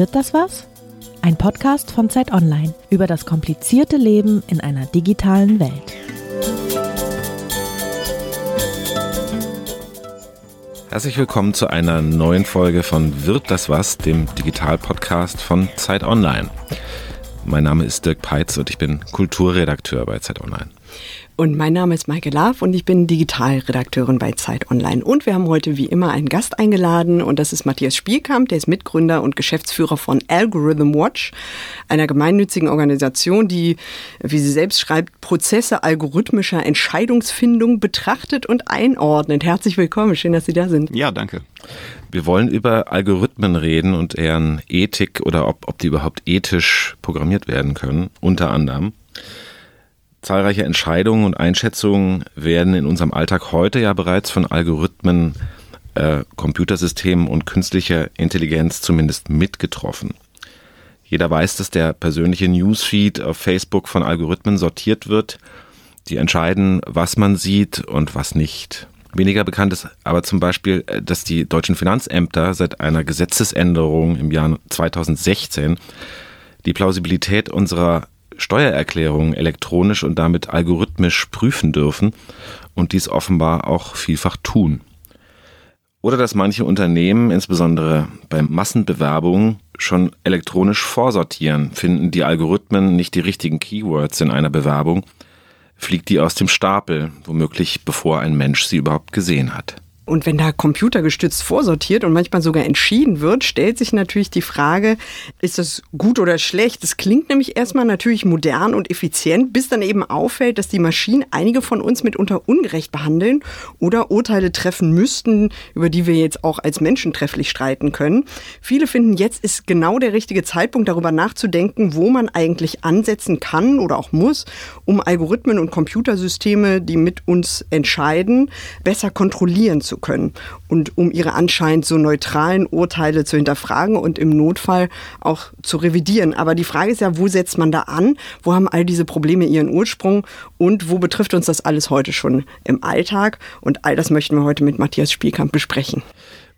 Wird das was? Ein Podcast von Zeit Online über das komplizierte Leben in einer digitalen Welt. Herzlich willkommen zu einer neuen Folge von Wird das was, dem Digital-Podcast von Zeit Online. Mein Name ist Dirk Peitz und ich bin Kulturredakteur bei Zeit Online. Und mein Name ist Maike Laaf und ich bin Digitalredakteurin bei Zeit Online. Und wir haben heute wie immer einen Gast eingeladen und das ist Matthias Spielkamp, der ist Mitgründer und Geschäftsführer von Algorithm Watch, einer gemeinnützigen Organisation, die, wie sie selbst schreibt, Prozesse algorithmischer Entscheidungsfindung betrachtet und einordnet. Herzlich willkommen, schön, dass Sie da sind. Ja, danke. Wir wollen über Algorithmen reden und deren Ethik oder ob, ob die überhaupt ethisch programmiert werden können, unter anderem. Zahlreiche Entscheidungen und Einschätzungen werden in unserem Alltag heute ja bereits von Algorithmen, äh, Computersystemen und künstlicher Intelligenz zumindest mitgetroffen. Jeder weiß, dass der persönliche Newsfeed auf Facebook von Algorithmen sortiert wird, die entscheiden, was man sieht und was nicht. Weniger bekannt ist aber zum Beispiel, äh, dass die deutschen Finanzämter seit einer Gesetzesänderung im Jahr 2016 die Plausibilität unserer Steuererklärungen elektronisch und damit algorithmisch prüfen dürfen und dies offenbar auch vielfach tun. Oder dass manche Unternehmen, insbesondere bei Massenbewerbungen, schon elektronisch vorsortieren, finden die Algorithmen nicht die richtigen Keywords in einer Bewerbung, fliegt die aus dem Stapel, womöglich bevor ein Mensch sie überhaupt gesehen hat. Und wenn da computergestützt vorsortiert und manchmal sogar entschieden wird, stellt sich natürlich die Frage, ist das gut oder schlecht? Das klingt nämlich erstmal natürlich modern und effizient, bis dann eben auffällt, dass die Maschinen einige von uns mitunter ungerecht behandeln oder Urteile treffen müssten, über die wir jetzt auch als Menschen trefflich streiten können. Viele finden, jetzt ist genau der richtige Zeitpunkt, darüber nachzudenken, wo man eigentlich ansetzen kann oder auch muss, um Algorithmen und Computersysteme, die mit uns entscheiden, besser kontrollieren zu können und um ihre anscheinend so neutralen Urteile zu hinterfragen und im Notfall auch zu revidieren. Aber die Frage ist ja, wo setzt man da an? Wo haben all diese Probleme ihren Ursprung und wo betrifft uns das alles heute schon im Alltag? Und all das möchten wir heute mit Matthias Spielkamp besprechen.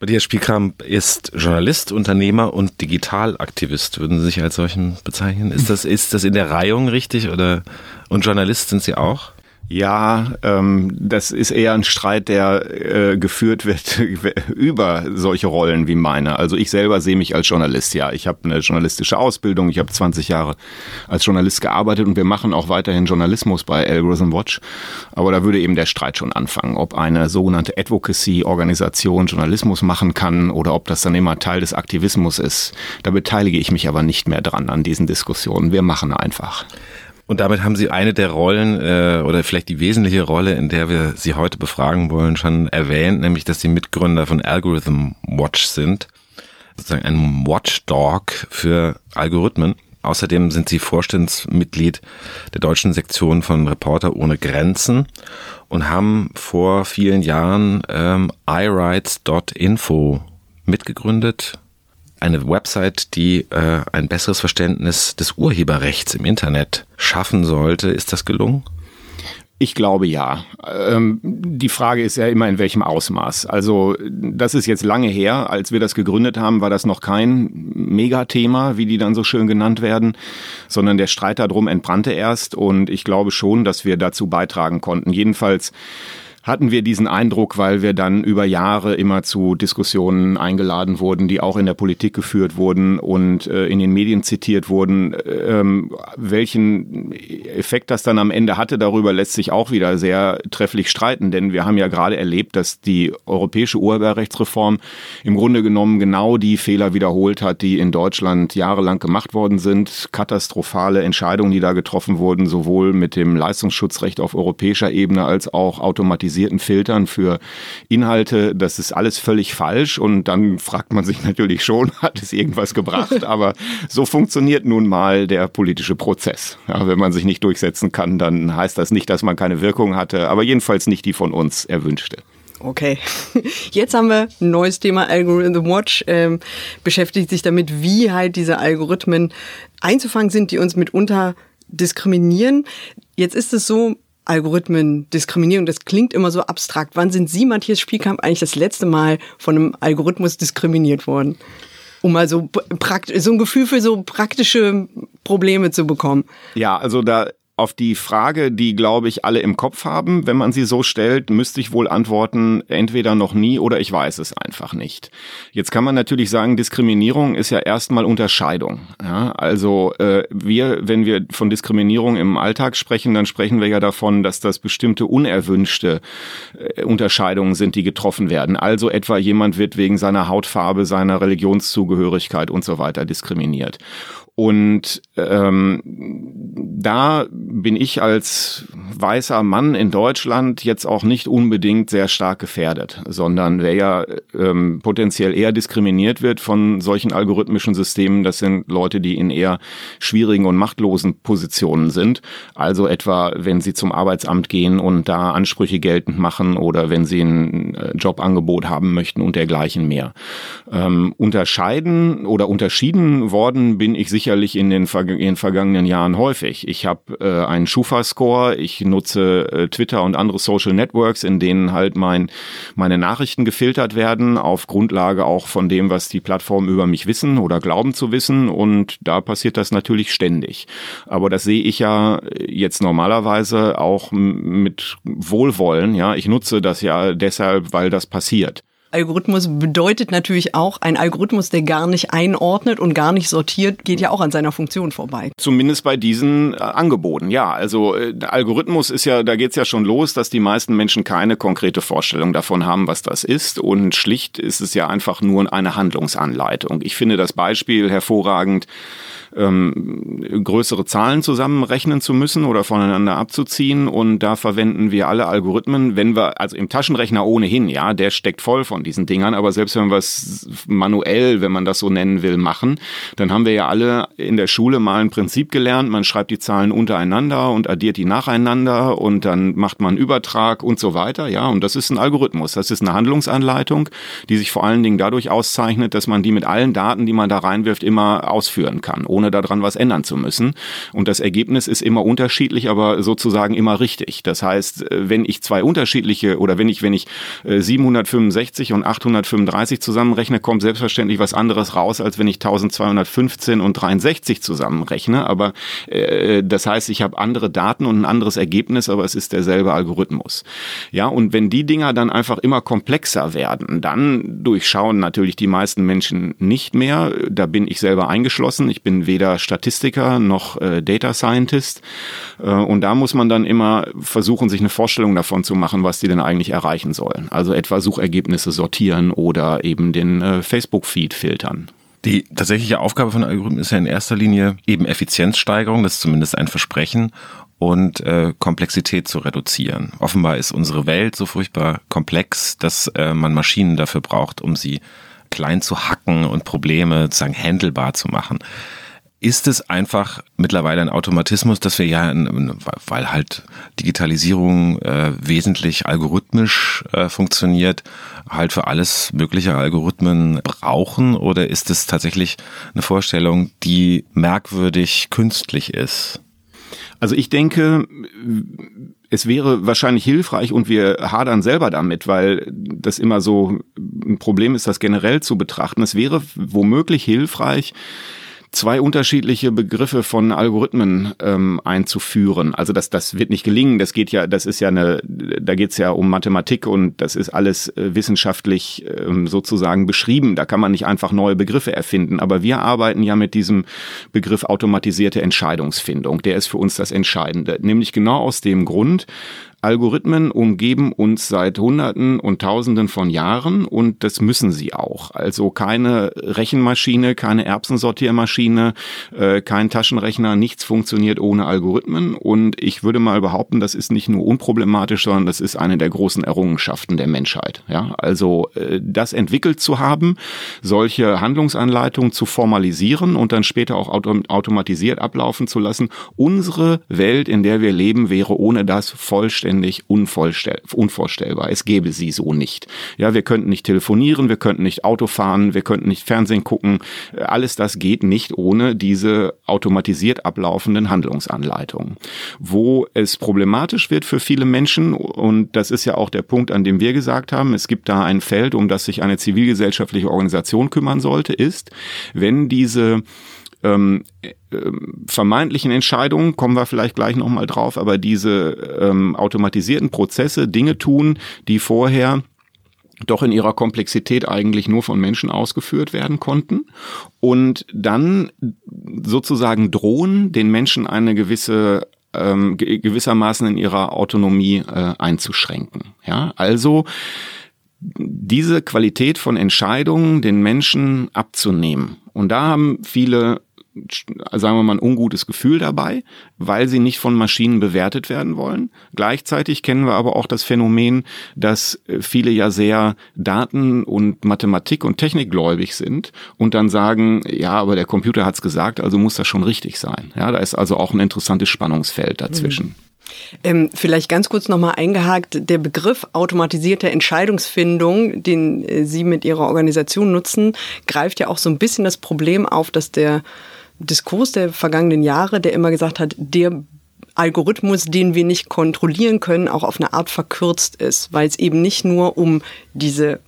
Matthias Spielkamp ist Journalist, Unternehmer und Digitalaktivist. Würden Sie sich als solchen bezeichnen? Ist das, ist das in der Reihung richtig oder und Journalist sind Sie auch? Ja, ähm, das ist eher ein Streit, der äh, geführt wird über solche Rollen wie meine. Also ich selber sehe mich als Journalist, ja. Ich habe eine journalistische Ausbildung, ich habe 20 Jahre als Journalist gearbeitet und wir machen auch weiterhin Journalismus bei Algorithm Watch. Aber da würde eben der Streit schon anfangen, ob eine sogenannte Advocacy-Organisation Journalismus machen kann oder ob das dann immer Teil des Aktivismus ist. Da beteilige ich mich aber nicht mehr dran an diesen Diskussionen. Wir machen einfach. Und damit haben Sie eine der Rollen äh, oder vielleicht die wesentliche Rolle, in der wir Sie heute befragen wollen, schon erwähnt, nämlich dass Sie Mitgründer von Algorithm Watch sind, sozusagen ein Watchdog für Algorithmen. Außerdem sind Sie Vorstandsmitglied der deutschen Sektion von Reporter ohne Grenzen und haben vor vielen Jahren ähm, iRights.info mitgegründet eine Website, die äh, ein besseres Verständnis des Urheberrechts im Internet schaffen sollte. Ist das gelungen? Ich glaube ja. Ähm, die Frage ist ja immer, in welchem Ausmaß. Also das ist jetzt lange her. Als wir das gegründet haben, war das noch kein Megathema, wie die dann so schön genannt werden, sondern der Streit darum entbrannte erst. Und ich glaube schon, dass wir dazu beitragen konnten. Jedenfalls hatten wir diesen Eindruck, weil wir dann über Jahre immer zu Diskussionen eingeladen wurden, die auch in der Politik geführt wurden und äh, in den Medien zitiert wurden. Ähm, welchen Effekt das dann am Ende hatte, darüber lässt sich auch wieder sehr trefflich streiten, denn wir haben ja gerade erlebt, dass die europäische Urheberrechtsreform im Grunde genommen genau die Fehler wiederholt hat, die in Deutschland jahrelang gemacht worden sind. Katastrophale Entscheidungen, die da getroffen wurden, sowohl mit dem Leistungsschutzrecht auf europäischer Ebene als auch automatisiert automatisierten Filtern für Inhalte, das ist alles völlig falsch und dann fragt man sich natürlich schon, hat es irgendwas gebracht? Aber so funktioniert nun mal der politische Prozess. Ja, wenn man sich nicht durchsetzen kann, dann heißt das nicht, dass man keine Wirkung hatte, aber jedenfalls nicht die von uns erwünschte. Okay, jetzt haben wir ein neues Thema Algorithm Watch, ähm, beschäftigt sich damit, wie halt diese Algorithmen einzufangen sind, die uns mitunter diskriminieren. Jetzt ist es so, Algorithmen, Diskriminierung, das klingt immer so abstrakt. Wann sind Sie, Matthias Spielkamp, eigentlich das letzte Mal von einem Algorithmus diskriminiert worden? Um mal so, so ein Gefühl für so praktische Probleme zu bekommen. Ja, also da auf die Frage, die, glaube ich, alle im Kopf haben, wenn man sie so stellt, müsste ich wohl antworten, entweder noch nie oder ich weiß es einfach nicht. Jetzt kann man natürlich sagen, Diskriminierung ist ja erstmal Unterscheidung. Ja, also äh, wir, wenn wir von Diskriminierung im Alltag sprechen, dann sprechen wir ja davon, dass das bestimmte unerwünschte äh, Unterscheidungen sind, die getroffen werden. Also etwa jemand wird wegen seiner Hautfarbe, seiner Religionszugehörigkeit und so weiter diskriminiert. Und ähm, da bin ich als weißer Mann in Deutschland jetzt auch nicht unbedingt sehr stark gefährdet, sondern wer ja ähm, potenziell eher diskriminiert wird von solchen algorithmischen Systemen, das sind Leute, die in eher schwierigen und machtlosen Positionen sind. Also etwa, wenn sie zum Arbeitsamt gehen und da Ansprüche geltend machen oder wenn sie ein äh, Jobangebot haben möchten und dergleichen mehr. Ähm, unterscheiden oder unterschieden worden bin ich sicher sicherlich in den, in den vergangenen Jahren häufig. Ich habe äh, einen Schufa-Score, ich nutze äh, Twitter und andere Social Networks, in denen halt mein, meine Nachrichten gefiltert werden, auf Grundlage auch von dem, was die Plattformen über mich wissen oder glauben zu wissen. Und da passiert das natürlich ständig. Aber das sehe ich ja jetzt normalerweise auch mit Wohlwollen. Ja, ich nutze das ja deshalb, weil das passiert. Algorithmus bedeutet natürlich auch, ein Algorithmus, der gar nicht einordnet und gar nicht sortiert, geht ja auch an seiner Funktion vorbei. Zumindest bei diesen äh, Angeboten, ja. Also äh, Algorithmus ist ja, da geht's ja schon los, dass die meisten Menschen keine konkrete Vorstellung davon haben, was das ist. Und schlicht ist es ja einfach nur eine Handlungsanleitung. Ich finde das Beispiel hervorragend ähm, größere Zahlen zusammenrechnen zu müssen oder voneinander abzuziehen. Und da verwenden wir alle Algorithmen, wenn wir, also im Taschenrechner ohnehin, ja, der steckt voll von diesen Dingern, aber selbst wenn wir es manuell, wenn man das so nennen will, machen, dann haben wir ja alle in der Schule mal ein Prinzip gelernt, man schreibt die Zahlen untereinander und addiert die nacheinander und dann macht man Übertrag und so weiter, ja, und das ist ein Algorithmus, das ist eine Handlungsanleitung, die sich vor allen Dingen dadurch auszeichnet, dass man die mit allen Daten, die man da reinwirft, immer ausführen kann, ohne ohne daran was ändern zu müssen. Und das Ergebnis ist immer unterschiedlich, aber sozusagen immer richtig. Das heißt, äh, wenn ich zwei unterschiedliche oder wenn ich, wenn ich 765 äh, und 835 zusammenrechne, kommt selbstverständlich was anderes raus, als wenn ich 1215 und 63 zusammenrechne. Aber äh, das heißt, ich habe andere Daten und ein anderes Ergebnis, aber es ist derselbe Algorithmus. Ja, und wenn die Dinger dann einfach immer komplexer werden, dann durchschauen natürlich die meisten Menschen nicht mehr. Da bin ich selber eingeschlossen. Ich bin weder Statistiker noch äh, Data Scientist. Äh, und da muss man dann immer versuchen, sich eine Vorstellung davon zu machen, was die denn eigentlich erreichen sollen. Also etwa Suchergebnisse sortieren oder eben den äh, Facebook-Feed filtern. Die tatsächliche Aufgabe von Algorithmen ist ja in erster Linie eben Effizienzsteigerung, das ist zumindest ein Versprechen, und äh, Komplexität zu reduzieren. Offenbar ist unsere Welt so furchtbar komplex, dass äh, man Maschinen dafür braucht, um sie klein zu hacken und Probleme sozusagen handelbar zu machen ist es einfach mittlerweile ein Automatismus, dass wir ja, weil halt Digitalisierung äh, wesentlich algorithmisch äh, funktioniert, halt für alles mögliche Algorithmen brauchen? Oder ist es tatsächlich eine Vorstellung, die merkwürdig künstlich ist? Also ich denke, es wäre wahrscheinlich hilfreich und wir hadern selber damit, weil das immer so ein Problem ist, das generell zu betrachten. Es wäre womöglich hilfreich, zwei unterschiedliche Begriffe von Algorithmen ähm, einzuführen. Also das, das wird nicht gelingen. Das geht ja, das ist ja eine, da geht es ja um Mathematik und das ist alles äh, wissenschaftlich ähm, sozusagen beschrieben. Da kann man nicht einfach neue Begriffe erfinden. Aber wir arbeiten ja mit diesem Begriff automatisierte Entscheidungsfindung. Der ist für uns das Entscheidende. Nämlich genau aus dem Grund, Algorithmen umgeben uns seit Hunderten und Tausenden von Jahren und das müssen sie auch. Also keine Rechenmaschine, keine Erbsensortiermaschine, äh, kein Taschenrechner, nichts funktioniert ohne Algorithmen und ich würde mal behaupten, das ist nicht nur unproblematisch, sondern das ist eine der großen Errungenschaften der Menschheit. Ja, also äh, das entwickelt zu haben, solche Handlungsanleitungen zu formalisieren und dann später auch autom automatisiert ablaufen zu lassen. Unsere Welt, in der wir leben, wäre ohne das vollständig vollständig unvorstellbar. Es gäbe sie so nicht. Ja, wir könnten nicht telefonieren, wir könnten nicht Auto fahren, wir könnten nicht Fernsehen gucken. Alles das geht nicht ohne diese automatisiert ablaufenden Handlungsanleitungen. Wo es problematisch wird für viele Menschen, und das ist ja auch der Punkt, an dem wir gesagt haben, es gibt da ein Feld, um das sich eine zivilgesellschaftliche Organisation kümmern sollte, ist, wenn diese ähm, äh, vermeintlichen Entscheidungen, kommen wir vielleicht gleich nochmal drauf, aber diese ähm, automatisierten Prozesse Dinge tun, die vorher doch in ihrer Komplexität eigentlich nur von Menschen ausgeführt werden konnten und dann sozusagen drohen, den Menschen eine gewisse ähm, gewissermaßen in ihrer Autonomie äh, einzuschränken. Ja, also diese Qualität von Entscheidungen den Menschen abzunehmen. Und da haben viele sagen wir mal, ein ungutes Gefühl dabei, weil sie nicht von Maschinen bewertet werden wollen. Gleichzeitig kennen wir aber auch das Phänomen, dass äh, viele ja sehr Daten- und Mathematik- und Technikgläubig sind und dann sagen, ja, aber der Computer hat's gesagt, also muss das schon richtig sein. Ja, da ist also auch ein interessantes Spannungsfeld dazwischen. Mhm. Ähm, vielleicht ganz kurz nochmal eingehakt, der Begriff automatisierte Entscheidungsfindung, den äh, Sie mit Ihrer Organisation nutzen, greift ja auch so ein bisschen das Problem auf, dass der Diskurs der vergangenen Jahre, der immer gesagt hat, der Algorithmus, den wir nicht kontrollieren können, auch auf eine Art verkürzt ist, weil es eben nicht nur um diese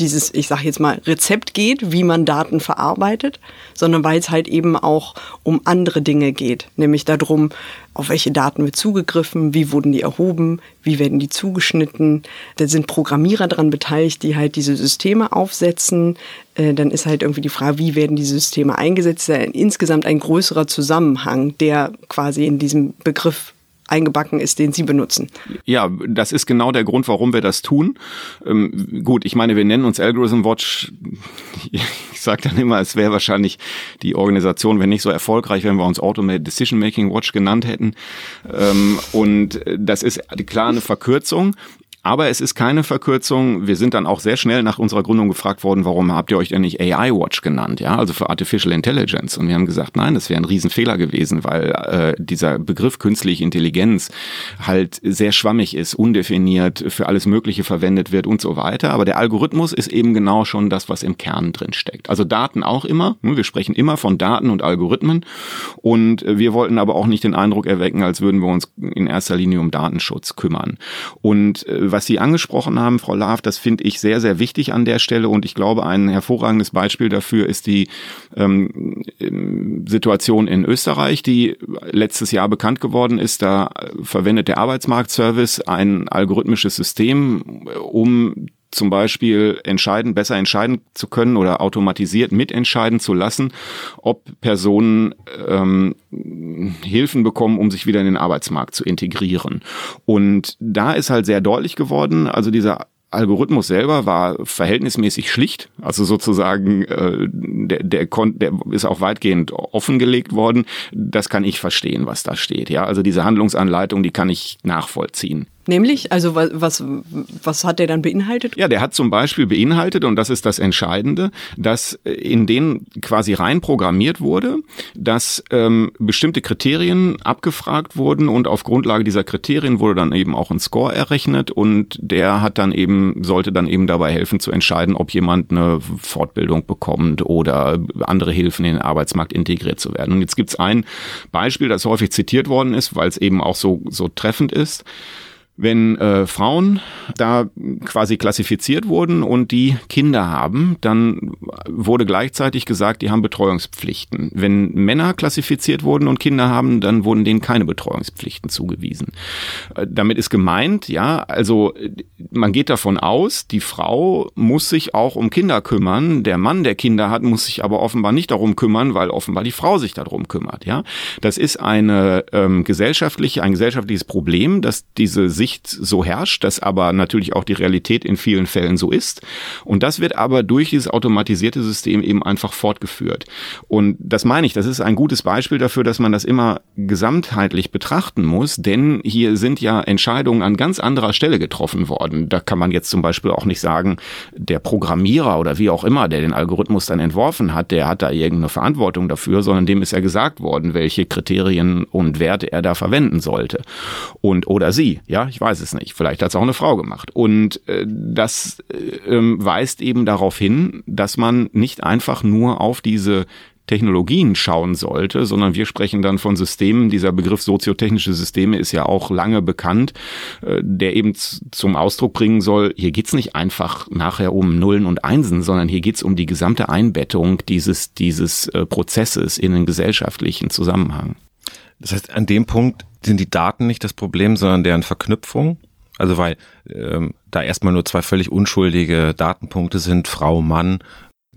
dieses, ich sage jetzt mal, Rezept geht, wie man Daten verarbeitet, sondern weil es halt eben auch um andere Dinge geht, nämlich darum, auf welche Daten wird zugegriffen, wie wurden die erhoben, wie werden die zugeschnitten. Da sind Programmierer daran beteiligt, die halt diese Systeme aufsetzen. Äh, dann ist halt irgendwie die Frage, wie werden diese Systeme eingesetzt. Da insgesamt ein größerer Zusammenhang, der quasi in diesem Begriff eingebacken ist, den Sie benutzen. Ja, das ist genau der Grund, warum wir das tun. Ähm, gut, ich meine, wir nennen uns Algorithm Watch. Ich sage dann immer, es wäre wahrscheinlich die Organisation, wenn nicht so erfolgreich, wenn wir uns Automated Decision Making Watch genannt hätten. Ähm, und das ist klar eine Verkürzung. Aber es ist keine Verkürzung. Wir sind dann auch sehr schnell nach unserer Gründung gefragt worden, warum habt ihr euch denn nicht AI Watch genannt? Ja, also für Artificial Intelligence. Und wir haben gesagt, nein, das wäre ein Riesenfehler gewesen, weil äh, dieser Begriff künstliche Intelligenz halt sehr schwammig ist, undefiniert, für alles Mögliche verwendet wird und so weiter. Aber der Algorithmus ist eben genau schon das, was im Kern drin steckt. Also Daten auch immer. Ne, wir sprechen immer von Daten und Algorithmen. Und wir wollten aber auch nicht den Eindruck erwecken, als würden wir uns in erster Linie um Datenschutz kümmern. Und äh, was Sie angesprochen haben, Frau Laaf, das finde ich sehr, sehr wichtig an der Stelle und ich glaube, ein hervorragendes Beispiel dafür ist die ähm, Situation in Österreich, die letztes Jahr bekannt geworden ist. Da verwendet der Arbeitsmarktservice ein algorithmisches System, um zum Beispiel entscheiden, besser entscheiden zu können oder automatisiert mitentscheiden zu lassen, ob Personen ähm, Hilfen bekommen, um sich wieder in den Arbeitsmarkt zu integrieren. Und da ist halt sehr deutlich geworden, also dieser Algorithmus selber war verhältnismäßig schlicht, also sozusagen äh, der, der, der ist auch weitgehend offengelegt worden. Das kann ich verstehen, was da steht. Ja, also diese Handlungsanleitung, die kann ich nachvollziehen. Nämlich, also was, was, was hat der dann beinhaltet? Ja, der hat zum Beispiel beinhaltet, und das ist das Entscheidende, dass in denen quasi rein programmiert wurde, dass ähm, bestimmte Kriterien abgefragt wurden und auf Grundlage dieser Kriterien wurde dann eben auch ein Score errechnet und der hat dann eben, sollte dann eben dabei helfen zu entscheiden, ob jemand eine Fortbildung bekommt oder andere Hilfen in den Arbeitsmarkt integriert zu werden. Und jetzt gibt's ein Beispiel, das häufig zitiert worden ist, weil es eben auch so, so treffend ist wenn äh, Frauen da quasi klassifiziert wurden und die Kinder haben, dann wurde gleichzeitig gesagt, die haben Betreuungspflichten. Wenn Männer klassifiziert wurden und Kinder haben, dann wurden denen keine Betreuungspflichten zugewiesen. Äh, damit ist gemeint, ja, also man geht davon aus, die Frau muss sich auch um Kinder kümmern. Der Mann, der Kinder hat, muss sich aber offenbar nicht darum kümmern, weil offenbar die Frau sich darum kümmert. Ja, das ist eine ähm, gesellschaftliche, ein gesellschaftliches Problem, dass diese Sicht so herrscht, dass aber natürlich auch die Realität in vielen Fällen so ist. Und das wird aber durch dieses automatisierte System eben einfach fortgeführt. Und das meine ich, das ist ein gutes Beispiel dafür, dass man das immer gesamtheitlich betrachten muss, denn hier sind ja Entscheidungen an ganz anderer Stelle getroffen worden. Da kann man jetzt zum Beispiel auch nicht sagen, der Programmierer oder wie auch immer, der den Algorithmus dann entworfen hat, der hat da irgendeine Verantwortung dafür, sondern dem ist ja gesagt worden, welche Kriterien und Werte er da verwenden sollte. Und oder sie, ja, ich weiß es nicht. Vielleicht hat es auch eine Frau gemacht. Und äh, das äh, weist eben darauf hin, dass man nicht einfach nur auf diese Technologien schauen sollte, sondern wir sprechen dann von Systemen. Dieser Begriff soziotechnische Systeme ist ja auch lange bekannt, äh, der eben zum Ausdruck bringen soll, hier geht's nicht einfach nachher um Nullen und Einsen, sondern hier geht's um die gesamte Einbettung dieses, dieses äh, Prozesses in den gesellschaftlichen Zusammenhang. Das heißt, an dem Punkt sind die Daten nicht das Problem, sondern deren Verknüpfung. Also weil ähm, da erstmal nur zwei völlig unschuldige Datenpunkte sind, Frau, Mann,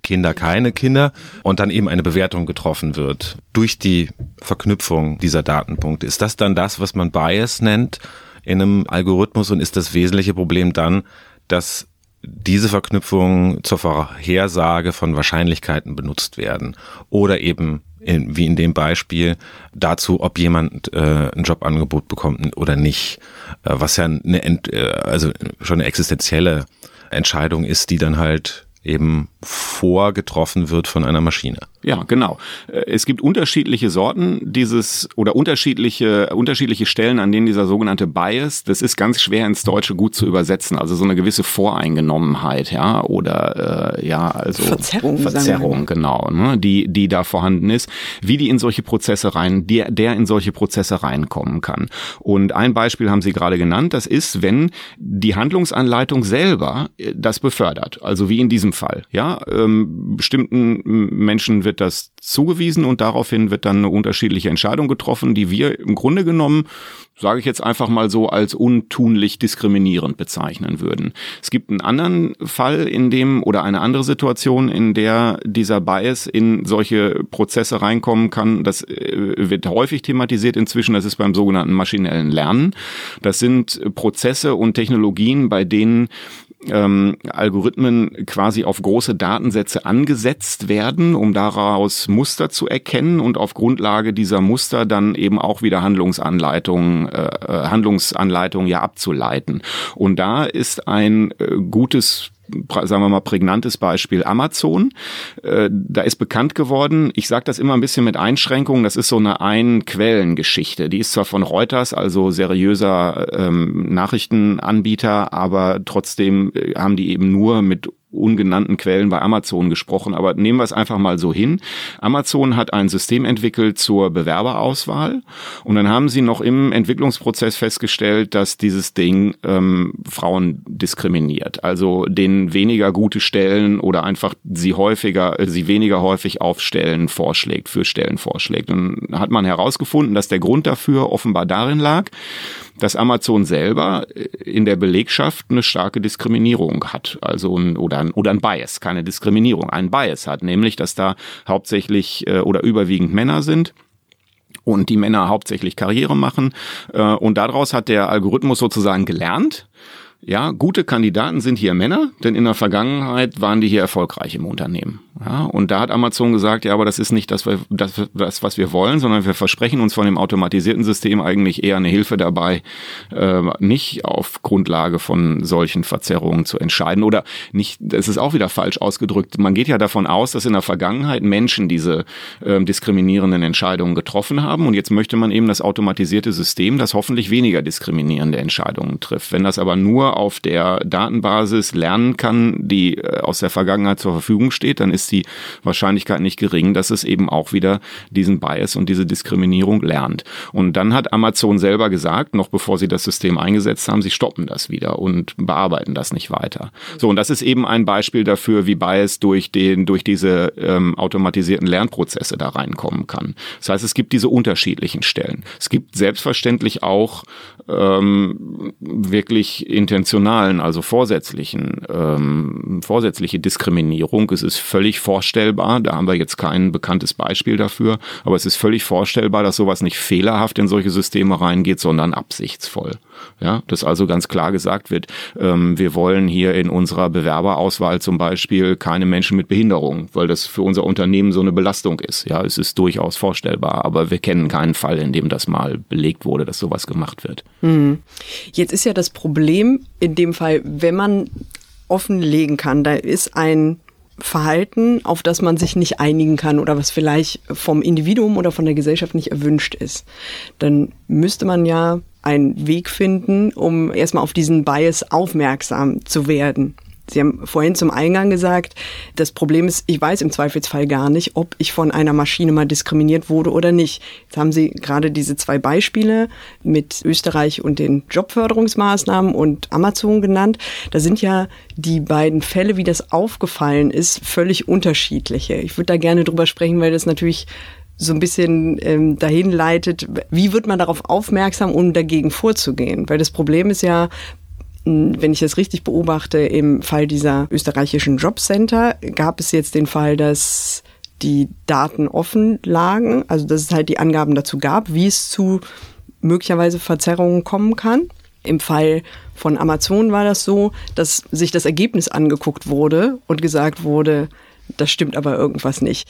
Kinder, keine Kinder und dann eben eine Bewertung getroffen wird durch die Verknüpfung dieser Datenpunkte. Ist das dann das, was man Bias nennt in einem Algorithmus und ist das wesentliche Problem dann, dass diese Verknüpfungen zur Vorhersage von Wahrscheinlichkeiten benutzt werden oder eben in, wie in dem Beispiel dazu, ob jemand äh, ein Jobangebot bekommt oder nicht, äh, was ja eine äh, also schon eine existenzielle Entscheidung ist, die dann halt eben vorgetroffen wird von einer Maschine. Ja, genau. Äh, es gibt unterschiedliche Sorten dieses oder unterschiedliche unterschiedliche Stellen, an denen dieser sogenannte Bias, das ist ganz schwer ins Deutsche gut zu übersetzen. Also so eine gewisse Voreingenommenheit, ja, oder äh, ja, also Verzerrung, Verzerrung, genau, ne, die die da vorhanden ist, wie die in solche Prozesse rein, der der in solche Prozesse reinkommen kann. Und ein Beispiel haben Sie gerade genannt, das ist, wenn die Handlungsanleitung selber äh, das befördert. Also wie in diesem Fall, ja, ähm, bestimmten Menschen wird wird das zugewiesen und daraufhin wird dann eine unterschiedliche Entscheidung getroffen, die wir im Grunde genommen, sage ich jetzt einfach mal so, als untunlich diskriminierend bezeichnen würden. Es gibt einen anderen Fall, in dem oder eine andere Situation, in der dieser Bias in solche Prozesse reinkommen kann. Das äh, wird häufig thematisiert inzwischen. Das ist beim sogenannten maschinellen Lernen. Das sind Prozesse und Technologien, bei denen ähm, Algorithmen quasi auf große Datensätze angesetzt werden, um daraus Muster zu erkennen und auf Grundlage dieser Muster dann eben auch wieder Handlungsanleitungen, äh, äh Handlungsanleitungen ja abzuleiten. Und da ist ein äh, gutes sagen wir mal, prägnantes Beispiel Amazon. Äh, da ist bekannt geworden, ich sage das immer ein bisschen mit Einschränkungen, das ist so eine Ein-Quellen-Geschichte. Die ist zwar von Reuters, also seriöser ähm, Nachrichtenanbieter, aber trotzdem äh, haben die eben nur mit ungenannten Quellen bei Amazon gesprochen, aber nehmen wir es einfach mal so hin. Amazon hat ein System entwickelt zur Bewerberauswahl und dann haben sie noch im Entwicklungsprozess festgestellt, dass dieses Ding ähm, Frauen diskriminiert, also denen weniger gute Stellen oder einfach sie häufiger, äh, sie weniger häufig auf Stellen vorschlägt, für Stellen vorschlägt. Und hat man herausgefunden, dass der Grund dafür offenbar darin lag, dass Amazon selber äh, in der Belegschaft eine starke Diskriminierung hat, also ein, oder, ein, oder ein Bias, keine Diskriminierung, ein Bias hat, nämlich dass da hauptsächlich äh, oder überwiegend Männer sind und die Männer hauptsächlich Karriere machen. Äh, und daraus hat der Algorithmus sozusagen gelernt, ja, gute Kandidaten sind hier Männer, denn in der Vergangenheit waren die hier erfolgreich im Unternehmen. Ja, und da hat Amazon gesagt, ja, aber das ist nicht das, das, was wir wollen, sondern wir versprechen uns von dem automatisierten System eigentlich eher eine Hilfe dabei, äh, nicht auf Grundlage von solchen Verzerrungen zu entscheiden. Oder nicht, das ist auch wieder falsch ausgedrückt. Man geht ja davon aus, dass in der Vergangenheit Menschen diese äh, diskriminierenden Entscheidungen getroffen haben. Und jetzt möchte man eben das automatisierte System, das hoffentlich weniger diskriminierende Entscheidungen trifft. Wenn das aber nur auf der Datenbasis lernen kann, die äh, aus der Vergangenheit zur Verfügung steht, dann ist die Wahrscheinlichkeit nicht gering, dass es eben auch wieder diesen Bias und diese Diskriminierung lernt. Und dann hat Amazon selber gesagt, noch bevor sie das System eingesetzt haben, sie stoppen das wieder und bearbeiten das nicht weiter. So, und das ist eben ein Beispiel dafür, wie Bias durch den, durch diese ähm, automatisierten Lernprozesse da reinkommen kann. Das heißt, es gibt diese unterschiedlichen Stellen. Es gibt selbstverständlich auch ähm, wirklich intentionalen, also vorsätzlichen, ähm, vorsätzliche Diskriminierung. Es ist völlig vorstellbar, da haben wir jetzt kein bekanntes Beispiel dafür, aber es ist völlig vorstellbar, dass sowas nicht fehlerhaft in solche Systeme reingeht, sondern absichtsvoll. Ja, dass also ganz klar gesagt wird, ähm, wir wollen hier in unserer Bewerberauswahl zum Beispiel keine Menschen mit Behinderung, weil das für unser Unternehmen so eine Belastung ist. Ja, es ist durchaus vorstellbar, aber wir kennen keinen Fall, in dem das mal belegt wurde, dass sowas gemacht wird. Hm. Jetzt ist ja das Problem in dem Fall, wenn man offenlegen kann, da ist ein Verhalten, auf das man sich nicht einigen kann oder was vielleicht vom Individuum oder von der Gesellschaft nicht erwünscht ist, dann müsste man ja einen Weg finden, um erstmal auf diesen Bias aufmerksam zu werden. Sie haben vorhin zum Eingang gesagt, das Problem ist, ich weiß im Zweifelsfall gar nicht, ob ich von einer Maschine mal diskriminiert wurde oder nicht. Jetzt haben Sie gerade diese zwei Beispiele mit Österreich und den Jobförderungsmaßnahmen und Amazon genannt. Da sind ja die beiden Fälle, wie das aufgefallen ist, völlig unterschiedliche. Ich würde da gerne drüber sprechen, weil das natürlich so ein bisschen ähm, dahin leitet, wie wird man darauf aufmerksam, um dagegen vorzugehen? Weil das Problem ist ja, wenn ich das richtig beobachte, im Fall dieser österreichischen Jobcenter gab es jetzt den Fall, dass die Daten offen lagen, also dass es halt die Angaben dazu gab, wie es zu möglicherweise Verzerrungen kommen kann. Im Fall von Amazon war das so, dass sich das Ergebnis angeguckt wurde und gesagt wurde, das stimmt aber irgendwas nicht.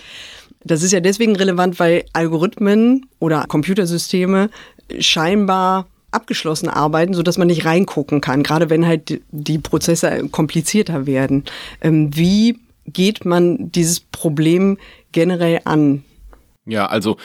Das ist ja deswegen relevant, weil Algorithmen oder Computersysteme scheinbar abgeschlossen arbeiten, so dass man nicht reingucken kann, gerade wenn halt die Prozesse komplizierter werden. Ähm, wie geht man dieses Problem generell an? Ja, also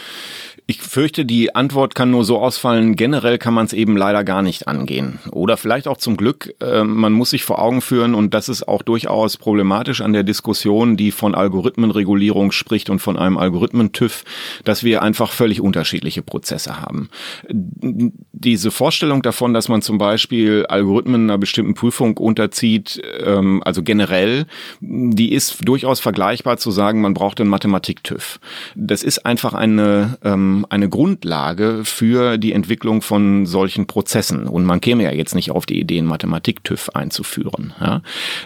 ich fürchte, die Antwort kann nur so ausfallen, generell kann man es eben leider gar nicht angehen. Oder vielleicht auch zum Glück, äh, man muss sich vor Augen führen, und das ist auch durchaus problematisch an der Diskussion, die von Algorithmenregulierung spricht und von einem Algorithmen-TÜV, dass wir einfach völlig unterschiedliche Prozesse haben. Diese Vorstellung davon, dass man zum Beispiel Algorithmen einer bestimmten Prüfung unterzieht, ähm, also generell, die ist durchaus vergleichbar zu sagen, man braucht einen Mathematik-TÜV. Das ist einfach eine ähm, eine Grundlage für die Entwicklung von solchen Prozessen. Und man käme ja jetzt nicht auf die Idee, einen Mathematik-TÜV einzuführen, ja?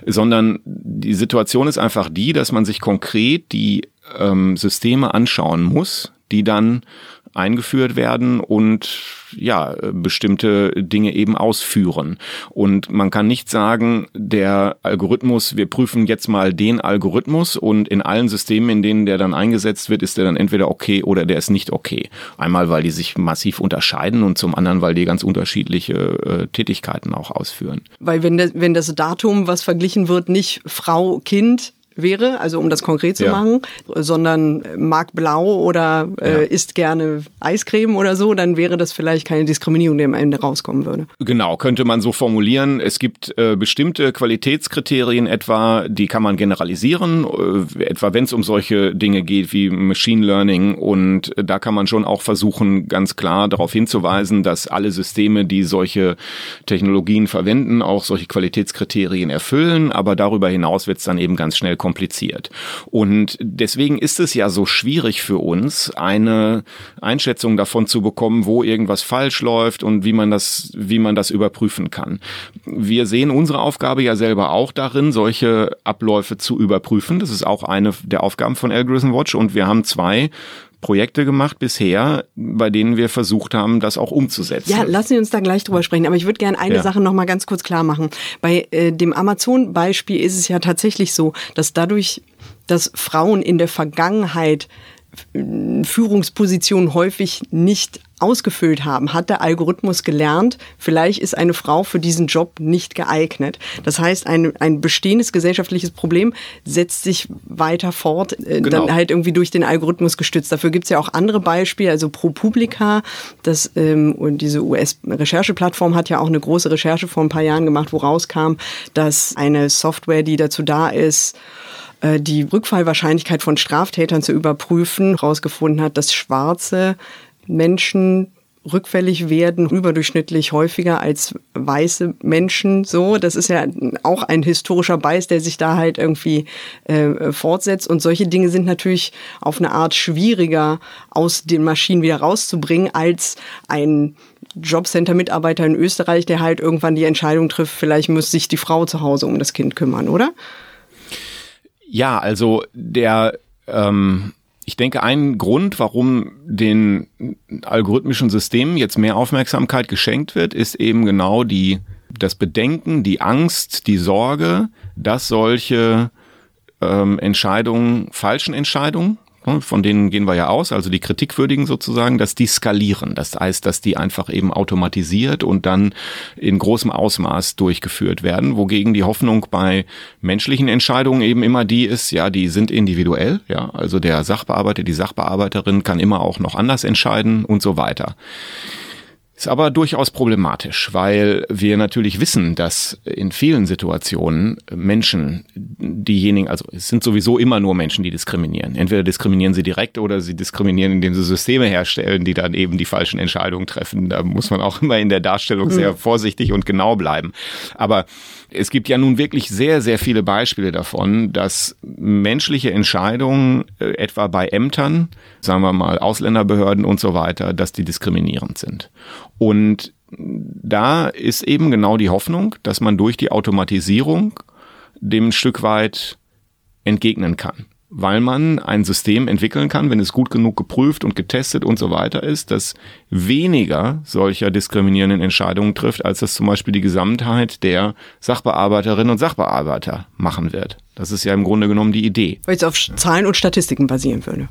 sondern die Situation ist einfach die, dass man sich konkret die ähm, Systeme anschauen muss, die dann eingeführt werden und ja, bestimmte Dinge eben ausführen. Und man kann nicht sagen, der Algorithmus, wir prüfen jetzt mal den Algorithmus und in allen Systemen, in denen der dann eingesetzt wird, ist der dann entweder okay oder der ist nicht okay. Einmal, weil die sich massiv unterscheiden und zum anderen, weil die ganz unterschiedliche äh, Tätigkeiten auch ausführen. Weil wenn das, wenn das Datum, was verglichen wird, nicht Frau, Kind, wäre, also um das konkret zu ja. machen, sondern mag blau oder äh, ja. isst gerne Eiscreme oder so, dann wäre das vielleicht keine Diskriminierung, die am Ende rauskommen würde. Genau, könnte man so formulieren. Es gibt äh, bestimmte Qualitätskriterien etwa, die kann man generalisieren, äh, etwa wenn es um solche Dinge geht wie Machine Learning und da kann man schon auch versuchen, ganz klar darauf hinzuweisen, dass alle Systeme, die solche Technologien verwenden, auch solche Qualitätskriterien erfüllen, aber darüber hinaus wird es dann eben ganz schnell kompliziert. Und deswegen ist es ja so schwierig für uns, eine Einschätzung davon zu bekommen, wo irgendwas falsch läuft und wie man das, wie man das überprüfen kann. Wir sehen unsere Aufgabe ja selber auch darin, solche Abläufe zu überprüfen. Das ist auch eine der Aufgaben von Algorithm Watch und wir haben zwei Projekte gemacht bisher, bei denen wir versucht haben, das auch umzusetzen. Ja, lassen Sie uns da gleich drüber sprechen. Aber ich würde gerne eine ja. Sache noch mal ganz kurz klar machen. Bei äh, dem Amazon-Beispiel ist es ja tatsächlich so, dass dadurch, dass Frauen in der Vergangenheit Führungspositionen häufig nicht ausgefüllt haben, hat der Algorithmus gelernt, vielleicht ist eine Frau für diesen Job nicht geeignet. Das heißt, ein, ein bestehendes gesellschaftliches Problem setzt sich weiter fort, äh, genau. dann halt irgendwie durch den Algorithmus gestützt. Dafür gibt es ja auch andere Beispiele, also ProPublica, das ähm, und diese US-Rechercheplattform hat ja auch eine große Recherche vor ein paar Jahren gemacht, wo rauskam, dass eine Software, die dazu da ist, äh, die Rückfallwahrscheinlichkeit von Straftätern zu überprüfen, herausgefunden hat, dass schwarze Menschen rückfällig werden, überdurchschnittlich häufiger als weiße Menschen. So, das ist ja auch ein historischer Beiß, der sich da halt irgendwie äh, fortsetzt. Und solche Dinge sind natürlich auf eine Art schwieriger aus den Maschinen wieder rauszubringen als ein Jobcenter-Mitarbeiter in Österreich, der halt irgendwann die Entscheidung trifft, vielleicht muss sich die Frau zu Hause um das Kind kümmern, oder? Ja, also der, ähm, ich denke, ein Grund, warum den algorithmischen Systemen jetzt mehr Aufmerksamkeit geschenkt wird, ist eben genau die, das Bedenken, die Angst, die Sorge, dass solche ähm, Entscheidungen, falschen Entscheidungen, von denen gehen wir ja aus, also die kritikwürdigen sozusagen, dass die skalieren. Das heißt, dass die einfach eben automatisiert und dann in großem Ausmaß durchgeführt werden, wogegen die Hoffnung bei menschlichen Entscheidungen eben immer die ist, ja, die sind individuell, ja, also der Sachbearbeiter, die Sachbearbeiterin kann immer auch noch anders entscheiden und so weiter. Ist aber durchaus problematisch, weil wir natürlich wissen, dass in vielen Situationen Menschen, diejenigen, also es sind sowieso immer nur Menschen, die diskriminieren. Entweder diskriminieren sie direkt oder sie diskriminieren, indem sie Systeme herstellen, die dann eben die falschen Entscheidungen treffen. Da muss man auch immer in der Darstellung sehr hm. vorsichtig und genau bleiben. Aber es gibt ja nun wirklich sehr, sehr viele Beispiele davon, dass menschliche Entscheidungen, äh, etwa bei Ämtern, sagen wir mal Ausländerbehörden und so weiter, dass die diskriminierend sind. Und da ist eben genau die Hoffnung, dass man durch die Automatisierung dem ein Stück weit entgegnen kann weil man ein System entwickeln kann, wenn es gut genug geprüft und getestet und so weiter ist, das weniger solcher diskriminierenden Entscheidungen trifft, als das zum Beispiel die Gesamtheit der Sachbearbeiterinnen und Sachbearbeiter machen wird. Das ist ja im Grunde genommen die Idee. Weil es auf Zahlen und Statistiken basieren würde.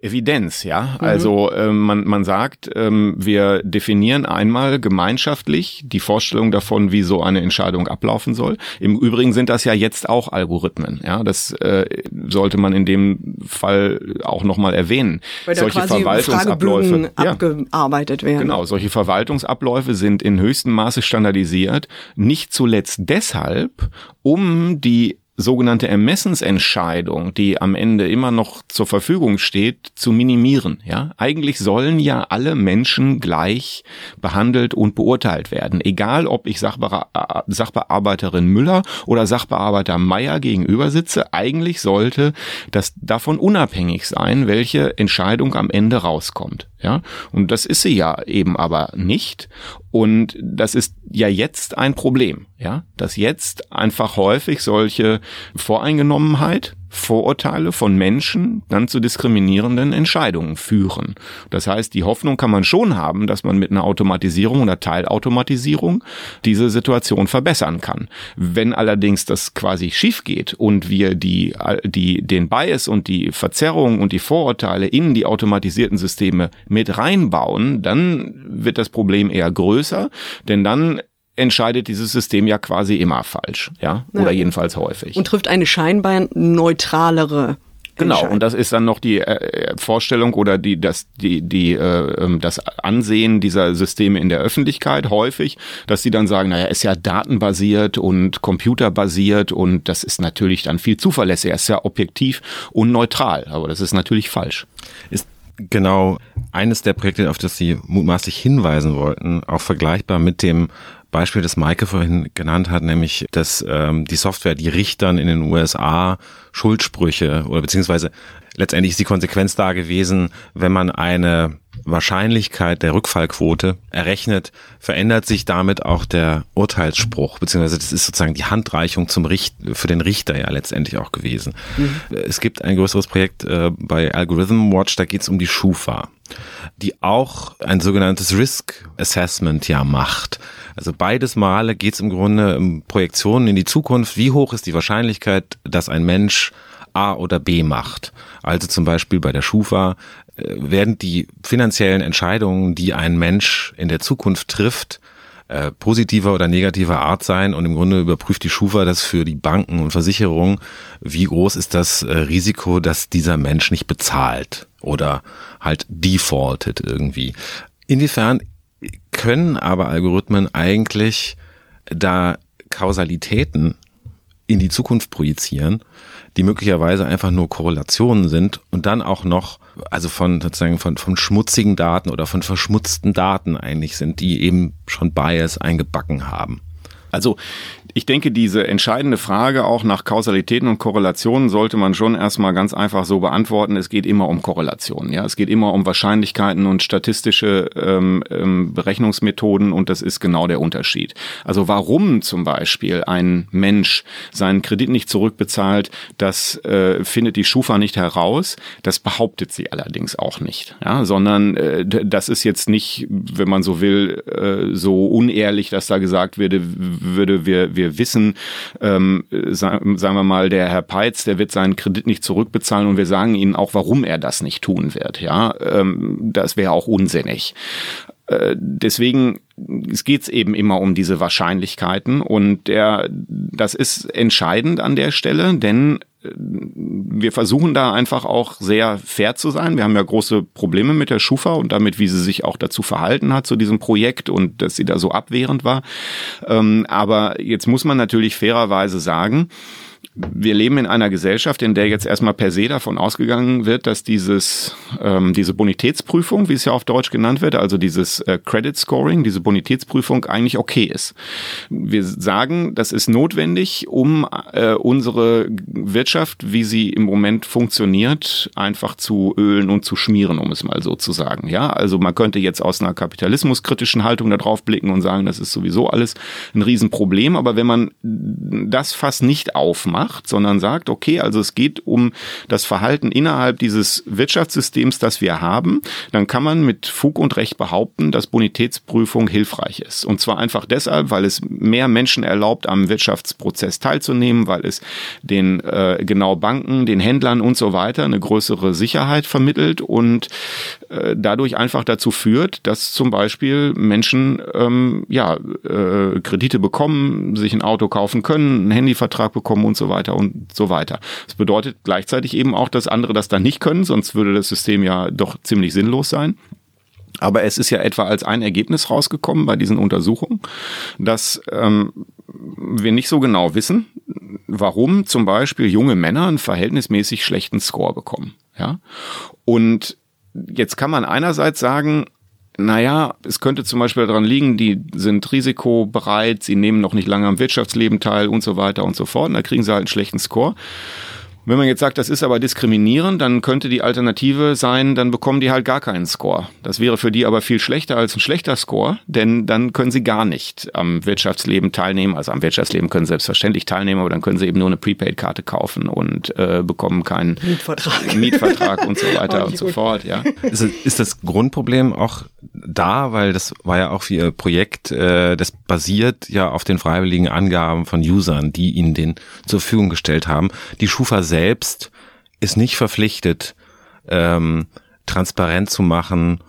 Evidenz, ja. Mhm. Also äh, man, man sagt, ähm, wir definieren einmal gemeinschaftlich die Vorstellung davon, wie so eine Entscheidung ablaufen soll. Im Übrigen sind das ja jetzt auch Algorithmen. Ja, das äh, sollte man in dem Fall auch nochmal erwähnen. Weil da solche Verwaltungsabläufe ja, abgearbeitet werden. Genau, solche Verwaltungsabläufe sind in höchstem Maße standardisiert. Nicht zuletzt deshalb, um die sogenannte Ermessensentscheidung, die am Ende immer noch zur Verfügung steht, zu minimieren. Ja, eigentlich sollen ja alle Menschen gleich behandelt und beurteilt werden, egal ob ich Sachbearbeiterin Müller oder Sachbearbeiter Meier gegenüber sitze. Eigentlich sollte das davon unabhängig sein, welche Entscheidung am Ende rauskommt. Ja, und das ist sie ja eben aber nicht. Und das ist ja jetzt ein Problem, ja, dass jetzt einfach häufig solche Voreingenommenheit Vorurteile von Menschen dann zu diskriminierenden Entscheidungen führen. Das heißt, die Hoffnung kann man schon haben, dass man mit einer Automatisierung oder Teilautomatisierung diese Situation verbessern kann. Wenn allerdings das quasi schief geht und wir die, die, den Bias und die Verzerrung und die Vorurteile in die automatisierten Systeme mit reinbauen, dann wird das Problem eher größer, denn dann entscheidet dieses System ja quasi immer falsch, ja, oder ja. jedenfalls häufig. Und trifft eine scheinbar neutralere Genau, und das ist dann noch die äh, Vorstellung oder die, das, die, die, äh, ähm, das Ansehen dieser Systeme in der Öffentlichkeit häufig, dass sie dann sagen, naja, ist ja datenbasiert und computerbasiert und das ist natürlich dann viel zuverlässiger, ist ja objektiv und neutral. Aber das ist natürlich falsch. Ist genau eines der Projekte, auf das Sie mutmaßlich hinweisen wollten, auch vergleichbar mit dem Beispiel, das Maike vorhin genannt hat, nämlich dass ähm, die Software, die Richtern in den USA Schuldsprüche oder beziehungsweise letztendlich ist die Konsequenz da gewesen, wenn man eine Wahrscheinlichkeit der Rückfallquote errechnet, verändert sich damit auch der Urteilsspruch, beziehungsweise das ist sozusagen die Handreichung zum Richt für den Richter ja letztendlich auch gewesen. Mhm. Es gibt ein größeres Projekt äh, bei Algorithm Watch, da geht es um die Schufa, die auch ein sogenanntes Risk Assessment ja macht. Also beides Male geht es im Grunde um Projektionen in die Zukunft. Wie hoch ist die Wahrscheinlichkeit, dass ein Mensch A oder B macht? Also zum Beispiel bei der Schufa äh, werden die finanziellen Entscheidungen, die ein Mensch in der Zukunft trifft, äh, positiver oder negativer Art sein und im Grunde überprüft die Schufa das für die Banken und Versicherungen, wie groß ist das äh, Risiko, dass dieser Mensch nicht bezahlt oder halt defaultet irgendwie. Inwiefern können aber Algorithmen eigentlich da Kausalitäten in die Zukunft projizieren, die möglicherweise einfach nur Korrelationen sind und dann auch noch, also von sozusagen von, von schmutzigen Daten oder von verschmutzten Daten eigentlich sind, die eben schon Bias eingebacken haben. Also ich denke, diese entscheidende Frage auch nach Kausalitäten und Korrelationen sollte man schon erstmal ganz einfach so beantworten. Es geht immer um Korrelationen. Ja, es geht immer um Wahrscheinlichkeiten und statistische ähm, ähm, Berechnungsmethoden und das ist genau der Unterschied. Also warum zum Beispiel ein Mensch seinen Kredit nicht zurückbezahlt, das äh, findet die Schufa nicht heraus. Das behauptet sie allerdings auch nicht, ja, sondern äh, das ist jetzt nicht, wenn man so will, äh, so unehrlich, dass da gesagt würde, würde wir wir wissen, ähm, sagen wir mal, der Herr Peitz, der wird seinen Kredit nicht zurückbezahlen und wir sagen Ihnen auch, warum er das nicht tun wird. Ja, ähm, das wäre auch unsinnig. Äh, deswegen es geht eben immer um diese Wahrscheinlichkeiten und der, das ist entscheidend an der Stelle, denn wir versuchen da einfach auch sehr fair zu sein. Wir haben ja große Probleme mit der Schufa und damit, wie sie sich auch dazu verhalten hat zu diesem Projekt und dass sie da so abwehrend war. Ähm, aber jetzt muss man natürlich fairerweise sagen, wir leben in einer Gesellschaft, in der jetzt erstmal per se davon ausgegangen wird, dass dieses, ähm, diese Bonitätsprüfung, wie es ja auf Deutsch genannt wird, also dieses äh, Credit Scoring, diese Bonitätsprüfung eigentlich okay ist. Wir sagen, das ist notwendig, um äh, unsere Wirtschaft, wie sie im Moment funktioniert, einfach zu ölen und zu schmieren, um es mal so zu sagen. Ja, also man könnte jetzt aus einer kapitalismuskritischen Haltung da drauf blicken und sagen, das ist sowieso alles ein Riesenproblem, aber wenn man das fast nicht aufmacht, macht, sondern sagt, okay, also es geht um das Verhalten innerhalb dieses Wirtschaftssystems, das wir haben, dann kann man mit Fug und Recht behaupten, dass Bonitätsprüfung hilfreich ist. Und zwar einfach deshalb, weil es mehr Menschen erlaubt, am Wirtschaftsprozess teilzunehmen, weil es den äh, genau Banken, den Händlern und so weiter eine größere Sicherheit vermittelt und äh, dadurch einfach dazu führt, dass zum Beispiel Menschen ähm, ja äh, Kredite bekommen, sich ein Auto kaufen können, einen Handyvertrag bekommen und so weiter und so weiter. Das bedeutet gleichzeitig eben auch, dass andere das dann nicht können, sonst würde das System ja doch ziemlich sinnlos sein. Aber es ist ja etwa als ein Ergebnis rausgekommen bei diesen Untersuchungen, dass ähm, wir nicht so genau wissen, warum zum Beispiel junge Männer einen verhältnismäßig schlechten Score bekommen. Ja? Und jetzt kann man einerseits sagen, naja, es könnte zum Beispiel daran liegen, die sind risikobereit, sie nehmen noch nicht lange am Wirtschaftsleben teil und so weiter und so fort. Und da kriegen sie halt einen schlechten Score. Wenn man jetzt sagt, das ist aber diskriminierend, dann könnte die Alternative sein, dann bekommen die halt gar keinen Score. Das wäre für die aber viel schlechter als ein schlechter Score, denn dann können sie gar nicht am Wirtschaftsleben teilnehmen. Also am Wirtschaftsleben können sie selbstverständlich teilnehmen, aber dann können sie eben nur eine Prepaid-Karte kaufen und äh, bekommen keinen Mietvertrag, Mietvertrag und so weiter und so gut. fort. Ja. Ist, ist das Grundproblem auch da, weil das war ja auch für Ihr Projekt, äh, das basiert ja auf den freiwilligen Angaben von Usern, die Ihnen den zur Verfügung gestellt haben. Die Schufa selbst ist nicht verpflichtet, ähm, transparent zu machen,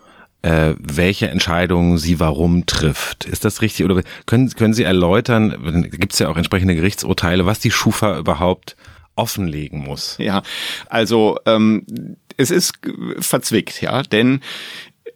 äh, welche Entscheidungen sie warum trifft. Ist das richtig? Oder können, können Sie erläutern, gibt es ja auch entsprechende Gerichtsurteile, was die Schufa überhaupt offenlegen muss? Ja, also ähm, es ist verzwickt, ja, denn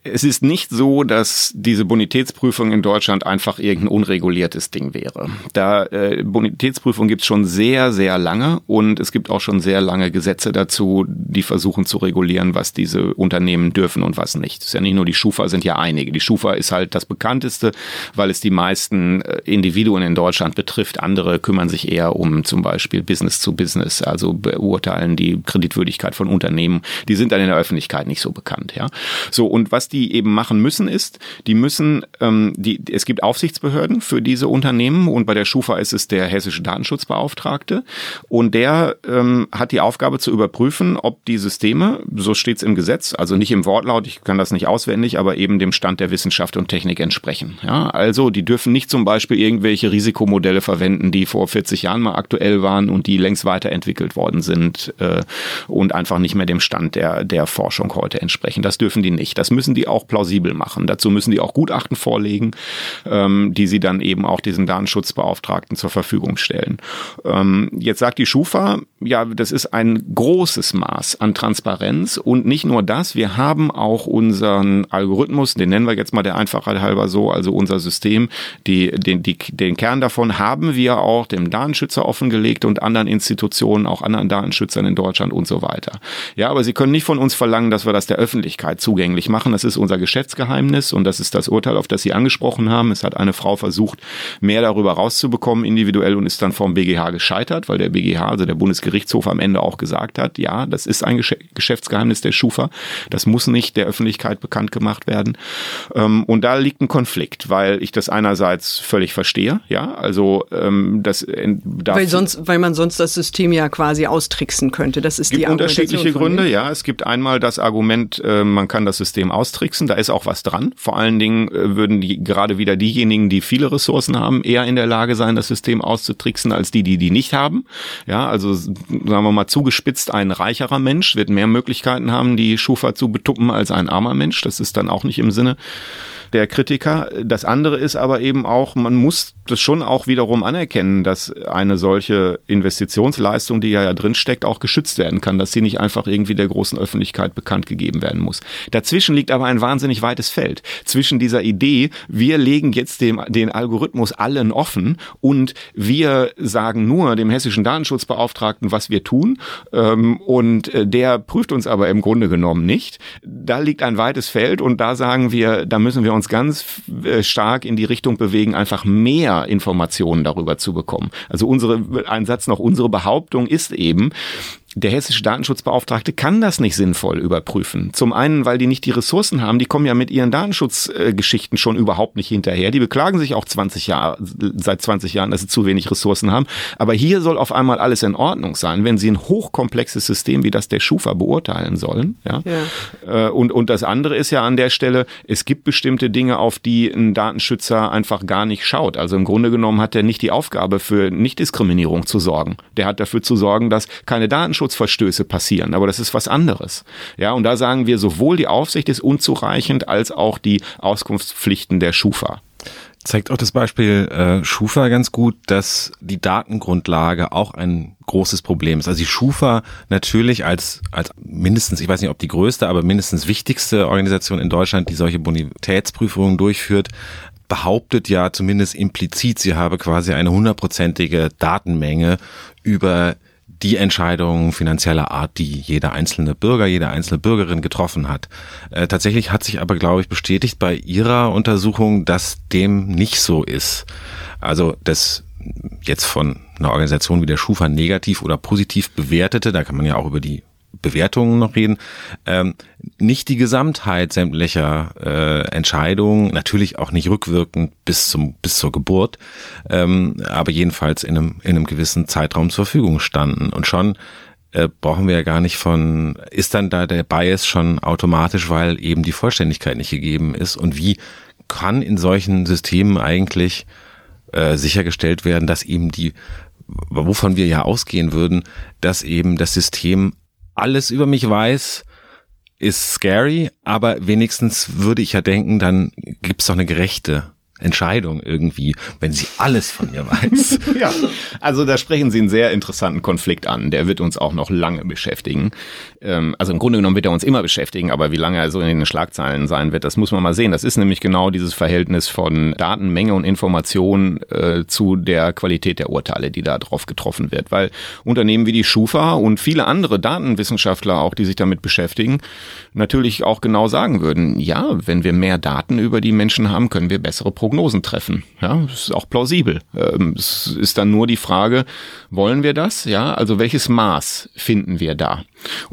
es ist nicht so, dass diese Bonitätsprüfung in Deutschland einfach irgendein unreguliertes Ding wäre. Da äh, Bonitätsprüfung gibt es schon sehr, sehr lange und es gibt auch schon sehr lange Gesetze dazu, die versuchen zu regulieren, was diese Unternehmen dürfen und was nicht. Das ist ja nicht nur die Schufa, sind ja einige. Die Schufa ist halt das bekannteste, weil es die meisten äh, Individuen in Deutschland betrifft. Andere kümmern sich eher um zum Beispiel Business zu Business, also beurteilen die Kreditwürdigkeit von Unternehmen. Die sind dann in der Öffentlichkeit nicht so bekannt. Ja, so und was die eben machen müssen, ist, die müssen, ähm, die, es gibt Aufsichtsbehörden für diese Unternehmen und bei der Schufa ist es der hessische Datenschutzbeauftragte und der ähm, hat die Aufgabe zu überprüfen, ob die Systeme, so steht es im Gesetz, also nicht im Wortlaut, ich kann das nicht auswendig, aber eben dem Stand der Wissenschaft und Technik entsprechen. Ja, also die dürfen nicht zum Beispiel irgendwelche Risikomodelle verwenden, die vor 40 Jahren mal aktuell waren und die längst weiterentwickelt worden sind äh, und einfach nicht mehr dem Stand der, der Forschung heute entsprechen. Das dürfen die nicht. Das müssen die die auch plausibel machen. Dazu müssen die auch Gutachten vorlegen, ähm, die sie dann eben auch diesen Datenschutzbeauftragten zur Verfügung stellen. Ähm, jetzt sagt die Schufa, ja, das ist ein großes Maß an Transparenz und nicht nur das, wir haben auch unseren Algorithmus, den nennen wir jetzt mal der Einfachheit halber so, also unser System, die, den, die, den Kern davon haben wir auch dem Datenschützer offengelegt und anderen Institutionen, auch anderen Datenschützern in Deutschland und so weiter. Ja, aber sie können nicht von uns verlangen, dass wir das der Öffentlichkeit zugänglich machen. Das ist ist unser Geschäftsgeheimnis und das ist das Urteil, auf das Sie angesprochen haben. Es hat eine Frau versucht, mehr darüber rauszubekommen individuell und ist dann vom BGH gescheitert, weil der BGH, also der Bundesgerichtshof am Ende auch gesagt hat, ja, das ist ein Geschäftsgeheimnis der Schufa. Das muss nicht der Öffentlichkeit bekannt gemacht werden. Ähm, und da liegt ein Konflikt, weil ich das einerseits völlig verstehe, ja, also ähm, das weil sonst, weil man sonst das System ja quasi austricksen könnte. Das ist gibt die unterschiedliche Gründe, ja. Es gibt einmal das Argument, äh, man kann das System austricksen auszutricksen. Da ist auch was dran. Vor allen Dingen äh, würden die, gerade wieder diejenigen, die viele Ressourcen haben, eher in der Lage sein, das System auszutricksen, als die, die die nicht haben. Ja, also sagen wir mal zugespitzt, ein reicherer Mensch wird mehr Möglichkeiten haben, die Schufa zu betuppen als ein armer Mensch. Das ist dann auch nicht im Sinne der Kritiker. Das andere ist aber eben auch, man muss das schon auch wiederum anerkennen, dass eine solche Investitionsleistung, die ja, ja drin steckt, auch geschützt werden kann, dass sie nicht einfach irgendwie der großen Öffentlichkeit bekannt gegeben werden muss. Dazwischen liegt aber ein wahnsinnig weites Feld. Zwischen dieser Idee, wir legen jetzt dem, den Algorithmus allen offen und wir sagen nur dem hessischen Datenschutzbeauftragten, was wir tun ähm, und äh, der prüft uns aber im Grunde genommen nicht. Da liegt ein weites Feld und da sagen wir, da müssen wir uns ganz äh, stark in die Richtung bewegen, einfach mehr Informationen darüber zu bekommen. Also unsere, ein Satz noch, unsere Behauptung ist eben, der hessische Datenschutzbeauftragte kann das nicht sinnvoll überprüfen. Zum einen, weil die nicht die Ressourcen haben, die kommen ja mit ihren Datenschutzgeschichten schon überhaupt nicht hinterher. Die beklagen sich auch 20 Jahre, seit 20 Jahren, dass sie zu wenig Ressourcen haben. Aber hier soll auf einmal alles in Ordnung sein, wenn sie ein hochkomplexes System wie das der Schufa beurteilen sollen. Ja? ja. Äh, und, und das andere ist ja an der Stelle, es gibt bestimmte Dinge, auf die ein Datenschützer einfach gar nicht schaut. Also im Grunde genommen hat er nicht die Aufgabe, für Nichtdiskriminierung zu sorgen. Der hat dafür zu sorgen, dass keine Datenschutz Datenschutzverstöße passieren, aber das ist was anderes. Ja, und da sagen wir, sowohl die Aufsicht ist unzureichend als auch die Auskunftspflichten der Schufa zeigt auch das Beispiel äh, Schufa ganz gut, dass die Datengrundlage auch ein großes Problem ist. Also die Schufa natürlich als, als mindestens, ich weiß nicht, ob die größte, aber mindestens wichtigste Organisation in Deutschland, die solche Bonitätsprüfungen durchführt, behauptet ja zumindest implizit, sie habe quasi eine hundertprozentige Datenmenge über die Entscheidung finanzieller Art, die jeder einzelne Bürger, jede einzelne Bürgerin getroffen hat. Äh, tatsächlich hat sich aber, glaube ich, bestätigt bei Ihrer Untersuchung, dass dem nicht so ist. Also das jetzt von einer Organisation wie der Schufa negativ oder positiv bewertete, da kann man ja auch über die Bewertungen noch reden, ähm, nicht die Gesamtheit sämtlicher äh, Entscheidungen, natürlich auch nicht rückwirkend bis zum bis zur Geburt, ähm, aber jedenfalls in einem in einem gewissen Zeitraum zur Verfügung standen. Und schon äh, brauchen wir ja gar nicht von, ist dann da der Bias schon automatisch, weil eben die Vollständigkeit nicht gegeben ist? Und wie kann in solchen Systemen eigentlich äh, sichergestellt werden, dass eben die wovon wir ja ausgehen würden, dass eben das System alles über mich weiß, ist scary, aber wenigstens würde ich ja denken, dann gibt's doch eine gerechte Entscheidung irgendwie, wenn sie alles von mir weiß. ja, also da sprechen Sie einen sehr interessanten Konflikt an. Der wird uns auch noch lange beschäftigen. Ähm, also im Grunde genommen wird er uns immer beschäftigen, aber wie lange er so in den Schlagzeilen sein wird, das muss man mal sehen. Das ist nämlich genau dieses Verhältnis von Datenmenge und Information äh, zu der Qualität der Urteile, die da drauf getroffen wird. Weil Unternehmen wie die Schufa und viele andere Datenwissenschaftler auch, die sich damit beschäftigen, natürlich auch genau sagen würden, ja, wenn wir mehr Daten über die Menschen haben, können wir bessere Prognosen Prognosen treffen. Ja, das ist auch plausibel. Ähm, es ist dann nur die Frage, wollen wir das? Ja, also welches Maß finden wir da?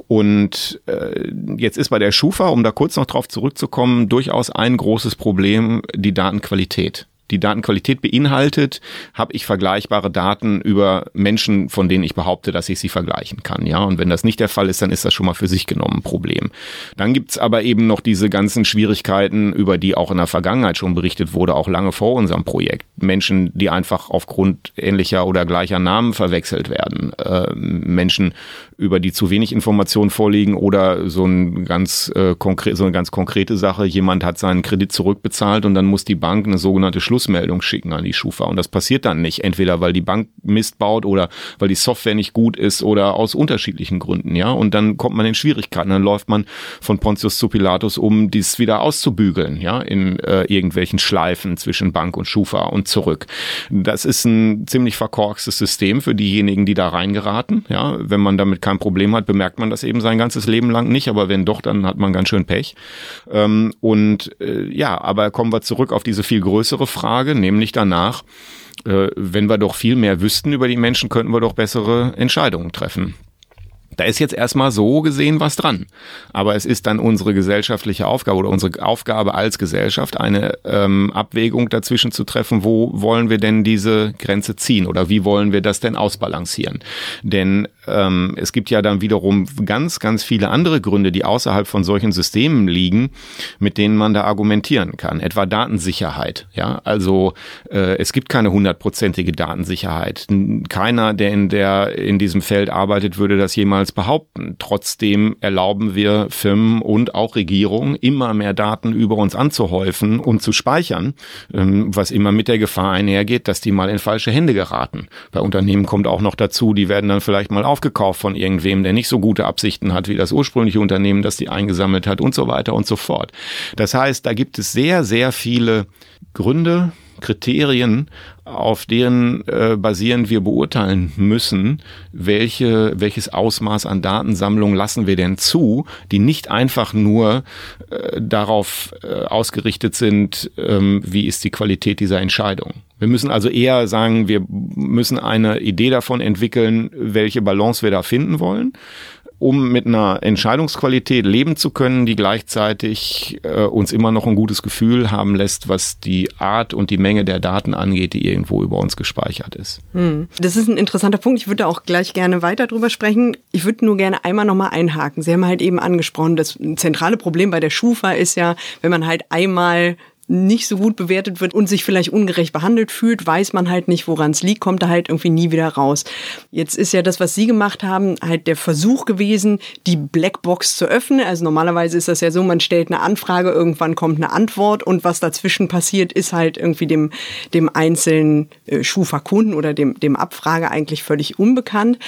Und äh, jetzt ist bei der Schufa, um da kurz noch drauf zurückzukommen, durchaus ein großes Problem die Datenqualität die Datenqualität beinhaltet, habe ich vergleichbare Daten über Menschen, von denen ich behaupte, dass ich sie vergleichen kann. Ja, und wenn das nicht der Fall ist, dann ist das schon mal für sich genommen ein Problem. Dann gibt's aber eben noch diese ganzen Schwierigkeiten, über die auch in der Vergangenheit schon berichtet wurde, auch lange vor unserem Projekt. Menschen, die einfach aufgrund ähnlicher oder gleicher Namen verwechselt werden. Äh, Menschen, über die zu wenig Informationen vorliegen oder so ein ganz äh, konkret, so eine ganz konkrete Sache. Jemand hat seinen Kredit zurückbezahlt und dann muss die Bank eine sogenannte Schluss Schlussmeldung schicken an die Schufa. Und das passiert dann nicht. Entweder weil die Bank Mist baut oder weil die Software nicht gut ist oder aus unterschiedlichen Gründen, ja. Und dann kommt man in Schwierigkeiten. Dann läuft man von Pontius zu Pilatus, um dies wieder auszubügeln, ja, in äh, irgendwelchen Schleifen zwischen Bank und Schufa und zurück. Das ist ein ziemlich verkorkstes System für diejenigen, die da reingeraten, ja. Wenn man damit kein Problem hat, bemerkt man das eben sein ganzes Leben lang nicht. Aber wenn doch, dann hat man ganz schön Pech. Ähm, und äh, ja, aber kommen wir zurück auf diese viel größere Frage Frage, nämlich danach, äh, wenn wir doch viel mehr wüssten über die Menschen, könnten wir doch bessere Entscheidungen treffen. Da ist jetzt erstmal so gesehen was dran. Aber es ist dann unsere gesellschaftliche Aufgabe oder unsere Aufgabe als Gesellschaft, eine ähm, Abwägung dazwischen zu treffen, wo wollen wir denn diese Grenze ziehen oder wie wollen wir das denn ausbalancieren? Denn ähm, es gibt ja dann wiederum ganz, ganz viele andere Gründe, die außerhalb von solchen Systemen liegen, mit denen man da argumentieren kann. Etwa Datensicherheit. Ja, also äh, es gibt keine hundertprozentige Datensicherheit. Keiner, der in der in diesem Feld arbeitet, würde das jemals behaupten. Trotzdem erlauben wir Firmen und auch Regierungen immer mehr Daten über uns anzuhäufen und zu speichern, ähm, was immer mit der Gefahr einhergeht, dass die mal in falsche Hände geraten. Bei Unternehmen kommt auch noch dazu, die werden dann vielleicht mal aufgekauft von irgendwem, der nicht so gute Absichten hat wie das ursprüngliche Unternehmen, das die eingesammelt hat und so weiter und so fort. Das heißt, da gibt es sehr, sehr viele Gründe, Kriterien, auf deren äh, basierend wir beurteilen müssen, welche, welches Ausmaß an Datensammlung lassen wir denn zu, die nicht einfach nur äh, darauf äh, ausgerichtet sind, ähm, wie ist die Qualität dieser Entscheidung. Wir müssen also eher sagen, wir müssen eine Idee davon entwickeln, welche Balance wir da finden wollen um mit einer Entscheidungsqualität leben zu können, die gleichzeitig äh, uns immer noch ein gutes Gefühl haben lässt, was die Art und die Menge der Daten angeht, die irgendwo über uns gespeichert ist. Hm. Das ist ein interessanter Punkt. Ich würde auch gleich gerne weiter drüber sprechen. Ich würde nur gerne einmal nochmal einhaken. Sie haben halt eben angesprochen, das zentrale Problem bei der Schufa ist ja, wenn man halt einmal nicht so gut bewertet wird und sich vielleicht ungerecht behandelt fühlt, weiß man halt nicht, woran es liegt, kommt da halt irgendwie nie wieder raus. Jetzt ist ja das, was Sie gemacht haben, halt der Versuch gewesen, die Blackbox zu öffnen. Also normalerweise ist das ja so, man stellt eine Anfrage, irgendwann kommt eine Antwort und was dazwischen passiert, ist halt irgendwie dem, dem einzelnen äh, Schufa-Kunden oder dem, dem Abfrage eigentlich völlig unbekannt.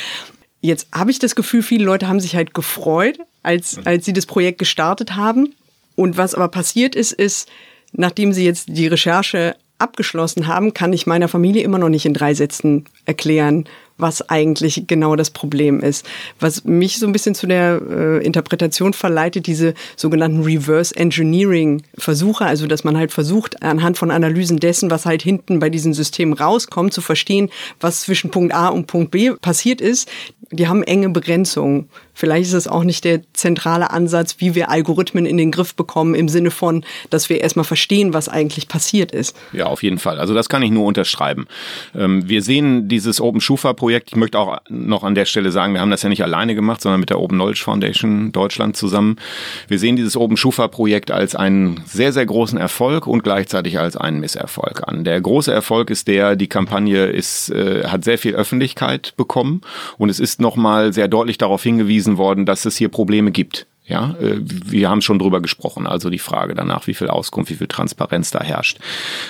Jetzt habe ich das Gefühl, viele Leute haben sich halt gefreut, als, als sie das Projekt gestartet haben. Und was aber passiert ist, ist, nachdem Sie jetzt die Recherche abgeschlossen haben, kann ich meiner Familie immer noch nicht in drei Sätzen erklären, was eigentlich genau das Problem ist. Was mich so ein bisschen zu der äh, Interpretation verleitet, diese sogenannten Reverse Engineering Versuche, also dass man halt versucht, anhand von Analysen dessen, was halt hinten bei diesen Systemen rauskommt, zu verstehen, was zwischen Punkt A und Punkt B passiert ist. Die haben enge Begrenzungen. Vielleicht ist es auch nicht der zentrale Ansatz, wie wir Algorithmen in den Griff bekommen, im Sinne von, dass wir erstmal verstehen, was eigentlich passiert ist. Ja, auf jeden Fall. Also das kann ich nur unterschreiben. Ähm, wir sehen dieses Open Schufa-Projekt. Ich möchte auch noch an der Stelle sagen, wir haben das ja nicht alleine gemacht, sondern mit der Open Knowledge Foundation Deutschland zusammen. Wir sehen dieses Open Schufa-Projekt als einen sehr, sehr großen Erfolg und gleichzeitig als einen Misserfolg an. Der große Erfolg ist der, die Kampagne ist, äh, hat sehr viel Öffentlichkeit bekommen und es ist nochmal sehr deutlich darauf hingewiesen, hingewiesen worden, dass es hier Probleme gibt. Ja, äh, wir haben schon drüber gesprochen, also die Frage danach, wie viel Auskunft, wie viel Transparenz da herrscht.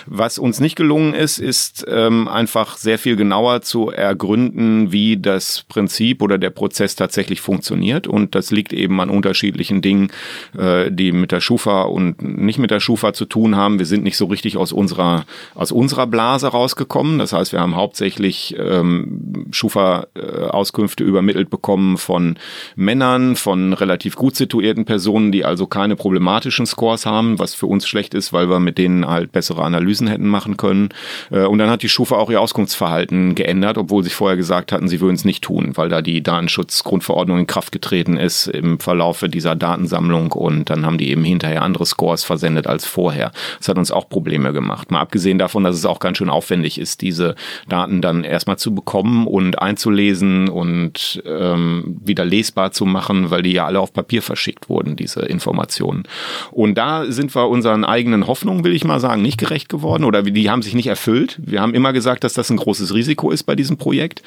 Was uns nicht gelungen ist, ist ähm, einfach sehr viel genauer zu ergründen, wie das Prinzip oder der Prozess tatsächlich funktioniert. Und das liegt eben an unterschiedlichen Dingen, äh, die mit der Schufa und nicht mit der Schufa zu tun haben. Wir sind nicht so richtig aus unserer aus unserer Blase rausgekommen. Das heißt, wir haben hauptsächlich ähm, Schufa-Auskünfte übermittelt bekommen von Männern, von relativ gut situierten Personen, die also keine problematischen Scores haben, was für uns schlecht ist, weil wir mit denen halt bessere Analysen hätten machen können. Äh, und dann hat die Schufa auch ihr Auskunftsverhalten geändert, obwohl sie vorher gesagt hatten, sie würden es nicht tun, weil da die Datenschutzgrundverordnung in Kraft getreten ist im Verlaufe dieser Datensammlung und dann haben die eben hinterher andere Scores versendet als vorher. Das hat uns auch Probleme gemacht. Mal abgesehen davon, dass es auch ganz schön aufwendig ist, diese Daten dann erstmal zu bekommen und einzulesen und ähm, wieder lesbar zu machen, weil die ja alle auf Papier verschickt wurden, diese Informationen. Und da sind wir unseren eigenen Hoffnungen, will ich mal sagen, nicht gerecht geworden oder die haben sich nicht erfüllt. Wir haben immer gesagt, dass das ein großes Risiko ist bei diesem Projekt.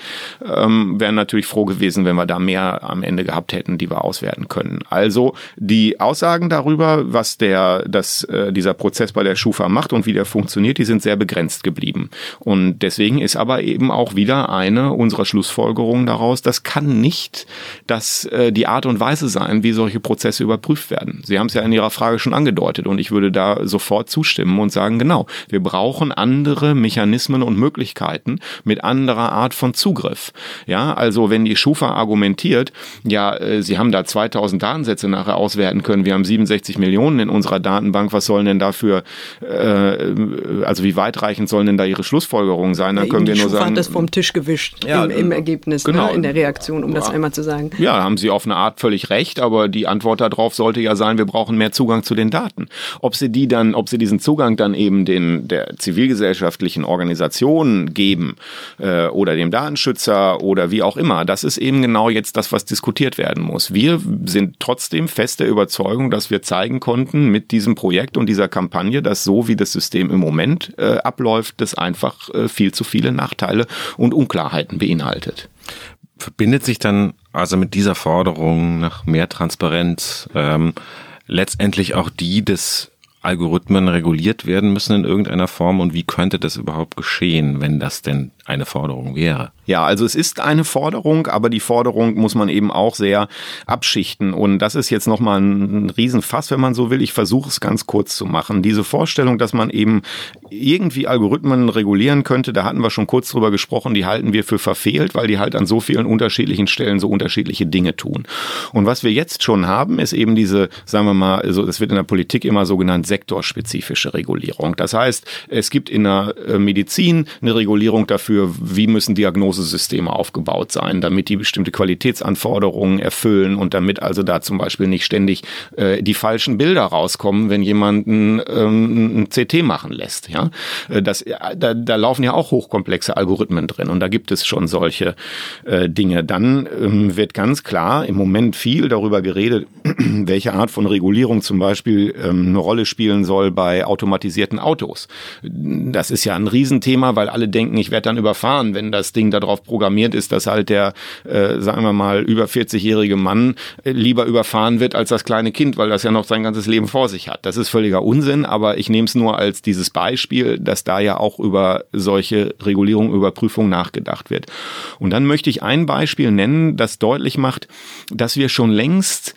Ähm, wären natürlich froh gewesen, wenn wir da mehr am Ende gehabt hätten, die wir auswerten können. Also die Aussagen darüber, was der, dass äh, dieser Prozess bei der Schufa macht und wie der funktioniert, die sind sehr begrenzt geblieben. Und deswegen ist aber eben auch wieder eine unserer Schlussfolgerungen daraus, das kann nicht das, äh, die Art und Weise sein, wie solche solche Prozesse überprüft werden. Sie haben es ja in Ihrer Frage schon angedeutet und ich würde da sofort zustimmen und sagen, genau, wir brauchen andere Mechanismen und Möglichkeiten mit anderer Art von Zugriff. Ja, also wenn die Schufa argumentiert, ja, äh, Sie haben da 2000 Datensätze nachher auswerten können, wir haben 67 Millionen in unserer Datenbank, was sollen denn dafür, äh, also wie weitreichend sollen denn da Ihre Schlussfolgerungen sein? Dann ja, können wir nur Schufa sagen. hat das vom Tisch gewischt ja, im, im Ergebnis, ne, genau. ne, in der Reaktion, um das einmal zu sagen. Ja, haben Sie auf eine Art völlig recht, aber die Antwort darauf sollte ja sein, wir brauchen mehr Zugang zu den Daten. Ob Sie die dann, ob Sie diesen Zugang dann eben den der zivilgesellschaftlichen Organisationen geben äh, oder dem Datenschützer oder wie auch immer, das ist eben genau jetzt das, was diskutiert werden muss. Wir sind trotzdem fest der Überzeugung, dass wir zeigen konnten mit diesem Projekt und dieser Kampagne, dass so wie das System im Moment äh, abläuft, das einfach äh, viel zu viele Nachteile und Unklarheiten beinhaltet verbindet sich dann also mit dieser Forderung nach mehr Transparenz ähm, letztendlich auch die des Algorithmen reguliert werden müssen in irgendeiner Form? Und wie könnte das überhaupt geschehen, wenn das denn eine Forderung wäre? Ja, also es ist eine Forderung, aber die Forderung muss man eben auch sehr abschichten. Und das ist jetzt nochmal ein Riesenfass, wenn man so will. Ich versuche es ganz kurz zu machen. Diese Vorstellung, dass man eben irgendwie Algorithmen regulieren könnte, da hatten wir schon kurz drüber gesprochen, die halten wir für verfehlt, weil die halt an so vielen unterschiedlichen Stellen so unterschiedliche Dinge tun. Und was wir jetzt schon haben, ist eben diese, sagen wir mal, also das wird in der Politik immer so genannt, sektorspezifische Regulierung. Das heißt, es gibt in der äh, Medizin eine Regulierung dafür, wie müssen Diagnosesysteme aufgebaut sein, damit die bestimmte Qualitätsanforderungen erfüllen und damit also da zum Beispiel nicht ständig äh, die falschen Bilder rauskommen, wenn jemanden ähm, ein CT machen lässt. Ja, äh, das, da, da laufen ja auch hochkomplexe Algorithmen drin und da gibt es schon solche äh, Dinge. Dann ähm, wird ganz klar im Moment viel darüber geredet, welche Art von Regulierung zum Beispiel ähm, eine Rolle spielen soll bei automatisierten Autos. Das ist ja ein Riesenthema, weil alle denken, ich werde dann überfahren, wenn das Ding da darauf programmiert ist, dass halt der, äh, sagen wir mal, über 40-jährige Mann äh, lieber überfahren wird als das kleine Kind, weil das ja noch sein ganzes Leben vor sich hat. Das ist völliger Unsinn, aber ich nehme es nur als dieses Beispiel, dass da ja auch über solche Regulierung, Überprüfung nachgedacht wird. Und dann möchte ich ein Beispiel nennen, das deutlich macht, dass wir schon längst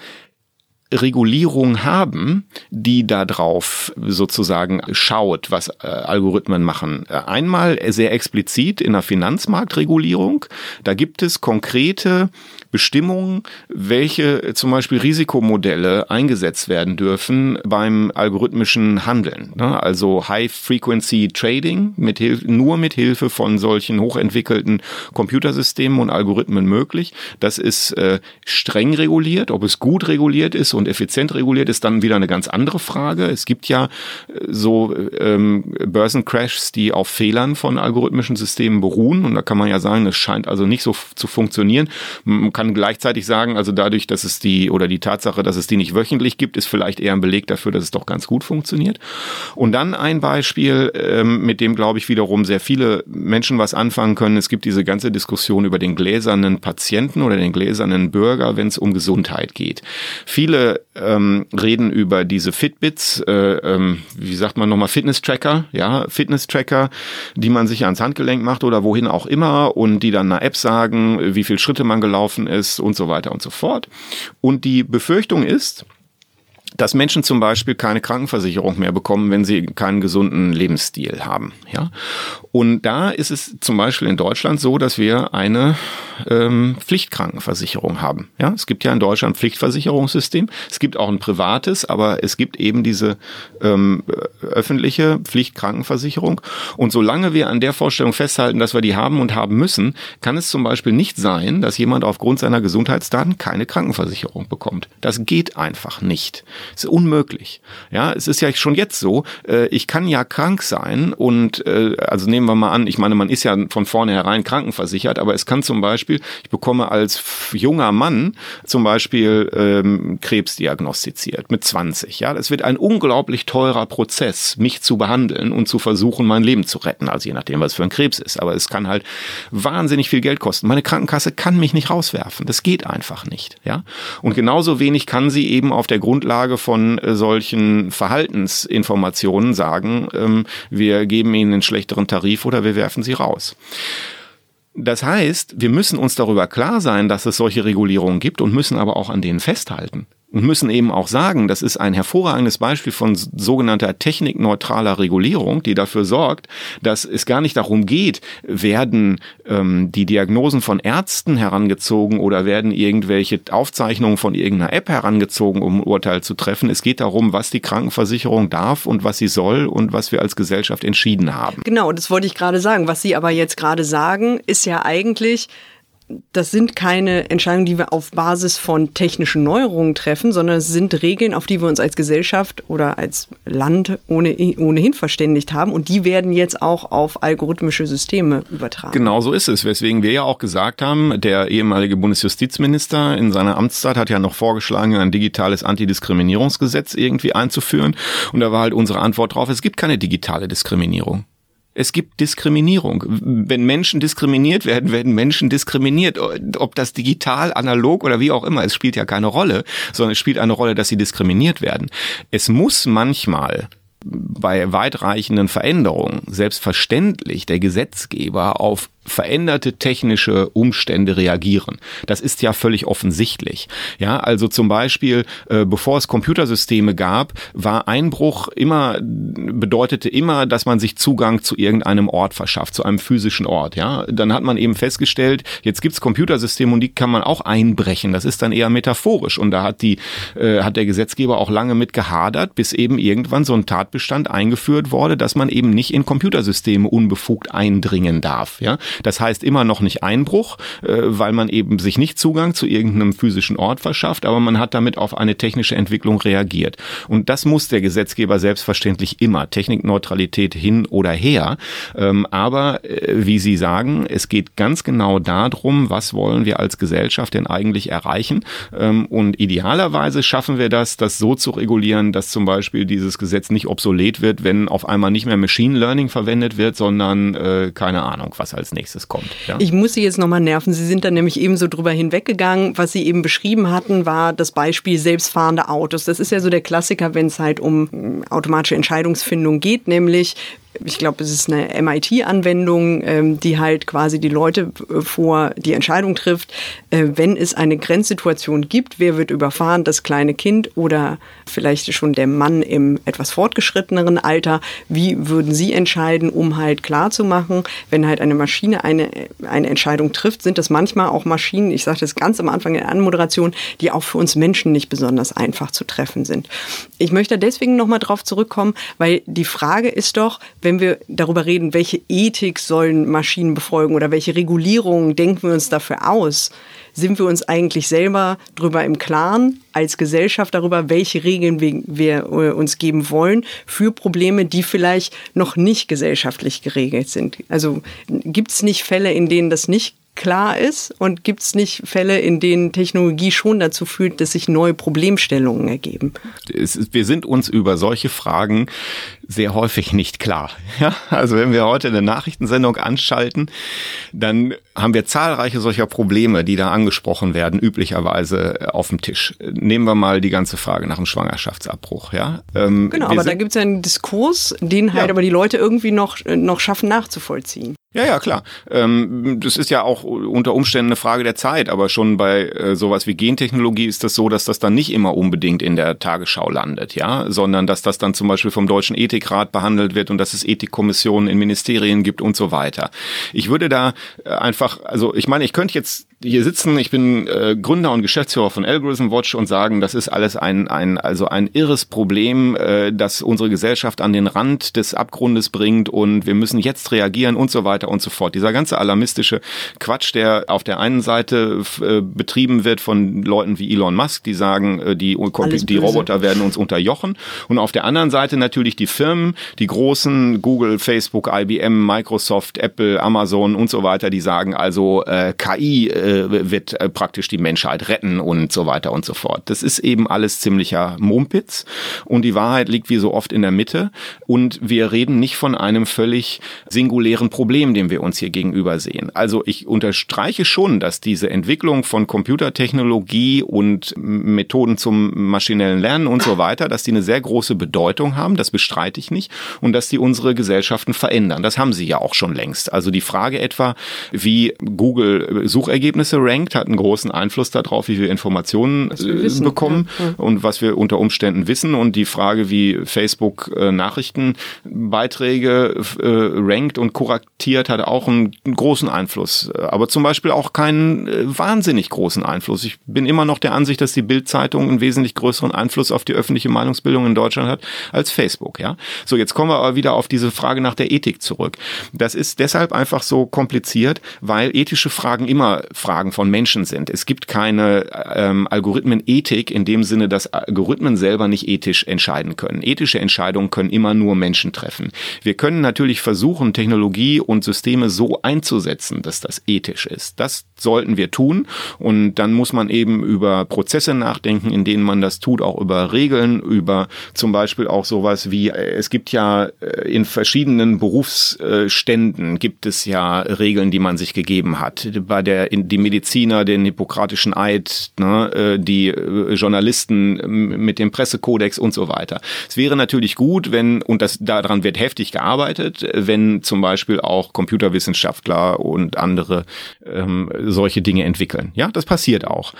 Regulierung haben, die darauf sozusagen schaut, was äh, Algorithmen machen. Äh, einmal sehr explizit in der Finanzmarktregulierung. Da gibt es konkrete Bestimmungen, welche zum Beispiel Risikomodelle eingesetzt werden dürfen beim algorithmischen Handeln. Ne? Also High-Frequency Trading mit Hilfe, nur mit Hilfe von solchen hochentwickelten Computersystemen und Algorithmen möglich. Das ist äh, streng reguliert. Ob es gut reguliert ist und effizient reguliert ist, dann wieder eine ganz andere Frage. Es gibt ja äh, so ähm, Börsencrashs, die auf Fehlern von algorithmischen Systemen beruhen. Und da kann man ja sagen, es scheint also nicht so zu funktionieren. Man kann gleichzeitig sagen, also dadurch, dass es die oder die Tatsache, dass es die nicht wöchentlich gibt, ist vielleicht eher ein Beleg dafür, dass es doch ganz gut funktioniert. Und dann ein Beispiel, ähm, mit dem, glaube ich, wiederum sehr viele Menschen was anfangen können. Es gibt diese ganze Diskussion über den gläsernen Patienten oder den gläsernen Bürger, wenn es um Gesundheit geht. Viele ähm, reden über diese Fitbits, äh, ähm, wie sagt man nochmal, Fitness-Tracker, ja, Fitness-Tracker, die man sich ans Handgelenk macht oder wohin auch immer und die dann einer App sagen, wie viele Schritte man gelaufen ist und so weiter und so fort. Und die Befürchtung ist, dass Menschen zum Beispiel keine Krankenversicherung mehr bekommen, wenn sie keinen gesunden Lebensstil haben. Ja? Und da ist es zum Beispiel in Deutschland so, dass wir eine ähm, Pflichtkrankenversicherung haben. Ja? Es gibt ja in Deutschland ein Pflichtversicherungssystem. Es gibt auch ein privates, aber es gibt eben diese ähm, öffentliche Pflichtkrankenversicherung. Und solange wir an der Vorstellung festhalten, dass wir die haben und haben müssen, kann es zum Beispiel nicht sein, dass jemand aufgrund seiner Gesundheitsdaten keine Krankenversicherung bekommt. Das geht einfach nicht. Das ist unmöglich. Ja, es ist ja schon jetzt so, äh, ich kann ja krank sein und äh, also nehmen wir mal an, ich meine, man ist ja von vornherein krankenversichert, aber es kann zum Beispiel, ich bekomme als junger Mann zum Beispiel ähm, Krebs diagnostiziert mit 20. Ja, das wird ein unglaublich teurer Prozess, mich zu behandeln und zu versuchen, mein Leben zu retten. Also je nachdem, was für ein Krebs ist. Aber es kann halt wahnsinnig viel Geld kosten. Meine Krankenkasse kann mich nicht rauswerfen. Das geht einfach nicht. Ja, und genauso wenig kann sie eben auf der Grundlage Grundlage von äh, solchen Verhaltensinformationen sagen, ähm, wir geben ihnen einen schlechteren Tarif oder wir werfen sie raus. Das heißt, wir müssen uns darüber klar sein, dass es solche Regulierungen gibt und müssen aber auch an denen festhalten. Und müssen eben auch sagen, das ist ein hervorragendes Beispiel von sogenannter technikneutraler Regulierung, die dafür sorgt, dass es gar nicht darum geht, werden ähm, die Diagnosen von Ärzten herangezogen oder werden irgendwelche Aufzeichnungen von irgendeiner App herangezogen, um ein Urteil zu treffen. Es geht darum, was die Krankenversicherung darf und was sie soll und was wir als Gesellschaft entschieden haben. Genau, das wollte ich gerade sagen. Was Sie aber jetzt gerade sagen, ist ja eigentlich, das sind keine Entscheidungen, die wir auf Basis von technischen Neuerungen treffen, sondern es sind Regeln, auf die wir uns als Gesellschaft oder als Land ohne, ohnehin verständigt haben. Und die werden jetzt auch auf algorithmische Systeme übertragen. Genau so ist es. Weswegen wir ja auch gesagt haben, der ehemalige Bundesjustizminister in seiner Amtszeit hat ja noch vorgeschlagen, ein digitales Antidiskriminierungsgesetz irgendwie einzuführen. Und da war halt unsere Antwort drauf, es gibt keine digitale Diskriminierung. Es gibt Diskriminierung. Wenn Menschen diskriminiert werden, werden Menschen diskriminiert. Ob das digital, analog oder wie auch immer, es spielt ja keine Rolle, sondern es spielt eine Rolle, dass sie diskriminiert werden. Es muss manchmal bei weitreichenden Veränderungen selbstverständlich der Gesetzgeber auf veränderte technische Umstände reagieren. Das ist ja völlig offensichtlich. Ja, also zum Beispiel, äh, bevor es Computersysteme gab, war Einbruch immer, bedeutete immer, dass man sich Zugang zu irgendeinem Ort verschafft, zu einem physischen Ort. Ja, dann hat man eben festgestellt, jetzt gibt's Computersysteme und die kann man auch einbrechen. Das ist dann eher metaphorisch und da hat die, äh, hat der Gesetzgeber auch lange mit gehadert, bis eben irgendwann so ein Tatbestand eingeführt wurde, dass man eben nicht in Computersysteme unbefugt eindringen darf. Ja, das heißt immer noch nicht Einbruch, äh, weil man eben sich nicht Zugang zu irgendeinem physischen Ort verschafft, aber man hat damit auf eine technische Entwicklung reagiert. Und das muss der Gesetzgeber selbstverständlich immer. Technikneutralität hin oder her. Ähm, aber äh, wie Sie sagen, es geht ganz genau darum, was wollen wir als Gesellschaft denn eigentlich erreichen. Ähm, und idealerweise schaffen wir das, das so zu regulieren, dass zum Beispiel dieses Gesetz nicht obsolet wird, wenn auf einmal nicht mehr Machine Learning verwendet wird, sondern äh, keine Ahnung, was als nächstes nächstes kommt. Ja? Ich muss Sie jetzt nochmal nerven. Sie sind dann nämlich ebenso drüber hinweggegangen. Was Sie eben beschrieben hatten, war das Beispiel selbstfahrende Autos. Das ist ja so der Klassiker, wenn es halt um hm, automatische Entscheidungsfindung geht, nämlich ich glaube, es ist eine MIT-Anwendung, ähm, die halt quasi die Leute äh, vor die Entscheidung trifft, äh, wenn es eine Grenzsituation gibt, wer wird überfahren, das kleine Kind oder vielleicht schon der Mann im etwas fortgeschritteneren Alter, wie würden sie entscheiden, um halt klarzumachen, wenn halt eine Maschine eine, eine Entscheidung trifft, sind das manchmal auch Maschinen, ich sagte es ganz am Anfang in der Anmoderation, die auch für uns Menschen nicht besonders einfach zu treffen sind. Ich möchte deswegen nochmal drauf zurückkommen, weil die Frage ist doch, wenn wir darüber reden, welche Ethik sollen Maschinen befolgen oder welche Regulierungen denken wir uns dafür aus, sind wir uns eigentlich selber darüber im Klaren als Gesellschaft darüber, welche Regeln wir, wir äh, uns geben wollen für Probleme, die vielleicht noch nicht gesellschaftlich geregelt sind. Also gibt es nicht Fälle, in denen das nicht klar ist? Und gibt es nicht Fälle, in denen Technologie schon dazu führt, dass sich neue Problemstellungen ergeben? wir sind uns über solche Fragen sehr häufig nicht klar. Ja, also wenn wir heute eine Nachrichtensendung anschalten, dann haben wir zahlreiche solcher Probleme, die da angesprochen werden, üblicherweise äh, auf dem Tisch. Nehmen wir mal die ganze Frage nach dem Schwangerschaftsabbruch. Ja, ähm, genau, aber da gibt es ja einen Diskurs, den halt ja. aber die Leute irgendwie noch, äh, noch schaffen nachzuvollziehen. Ja, ja, klar. Ähm, das ist ja auch unter Umständen eine Frage der Zeit, aber schon bei äh, sowas wie Gentechnologie ist das so, dass das dann nicht immer unbedingt in der Tagesschau landet, ja, sondern dass das dann zum Beispiel vom Deutschen Ethikrat behandelt wird und dass es Ethikkommissionen in Ministerien gibt und so weiter. Ich würde da äh, einfach, also ich meine, ich könnte jetzt hier sitzen, ich bin äh, Gründer und Geschäftsführer von Algorithm Watch und sagen, das ist alles ein, ein also ein irres Problem, äh, das unsere Gesellschaft an den Rand des Abgrundes bringt und wir müssen jetzt reagieren und so weiter und so fort. Dieser ganze alarmistische Quatsch, der auf der einen Seite äh, betrieben wird von Leuten wie Elon Musk, die sagen, äh, die, die Roboter werden uns unterjochen. Und auf der anderen Seite natürlich die Firmen, die großen Google, Facebook, IBM, Microsoft, Apple, Amazon und so weiter, die sagen also äh, KI äh, äh, wird äh, praktisch die Menschheit retten und so weiter und so fort. Das ist eben alles ziemlicher Mumpitz und die Wahrheit liegt wie so oft in der Mitte und wir reden nicht von einem völlig singulären Problem, dem wir uns hier gegenüber sehen. Also ich unterstreiche schon, dass diese Entwicklung von Computertechnologie und Methoden zum maschinellen Lernen und so weiter, dass die eine sehr große Bedeutung haben, das bestreite ich nicht und dass die unsere Gesellschaften verändern. Das haben sie ja auch schon längst. Also die Frage etwa, wie Google Suchergebnisse Suchergebnisse rankt, hat einen großen Einfluss darauf, wie wir Informationen wir wissen, bekommen ja. und was wir unter Umständen wissen. Und die Frage, wie Facebook äh, Nachrichtenbeiträge äh, rankt und kuratiert, hat auch einen, einen, großen Einfluss. Aber zum Beispiel auch keinen äh, wahnsinnig großen Einfluss. Ich bin immer noch der Ansicht, dass die Bildzeitung einen wesentlich größeren Einfluss auf die öffentliche Meinungsbildung in Deutschland hat als Facebook. Ja, so jetzt kommen wir aber wieder auf diese Frage nach der Ethik zurück. Das ist deshalb einfach so kompliziert, weil ethische Fragen immer Fragen von Menschen sind. Es gibt keine ähm, Algorithmenethik in dem Sinne, dass Algorithmen selber nicht ethisch entscheiden können. Ethische Entscheidungen können immer nur Menschen treffen. Wir können natürlich versuchen, Technologie und Systeme so einzusetzen, dass das ethisch ist. Das sollten wir tun. Und dann muss man eben über Prozesse nachdenken, in denen man das tut, auch über Regeln, über zum Beispiel auch sowas wie, äh, es gibt ja äh, in verschiedenen Berufsständen gibt es ja Regeln, die man sich gegeben hat. Bei der die Mediziner den hippokratischen Eid, ne, äh, die Journalisten mit dem Pressekodex und so weiter. Es wäre natürlich gut, wenn, und das daran wird heftig gearbeitet, wenn zum Beispiel auch Computerwissenschaftler und andere ähm, solche Dinge entwickeln. Ja, das passiert auch.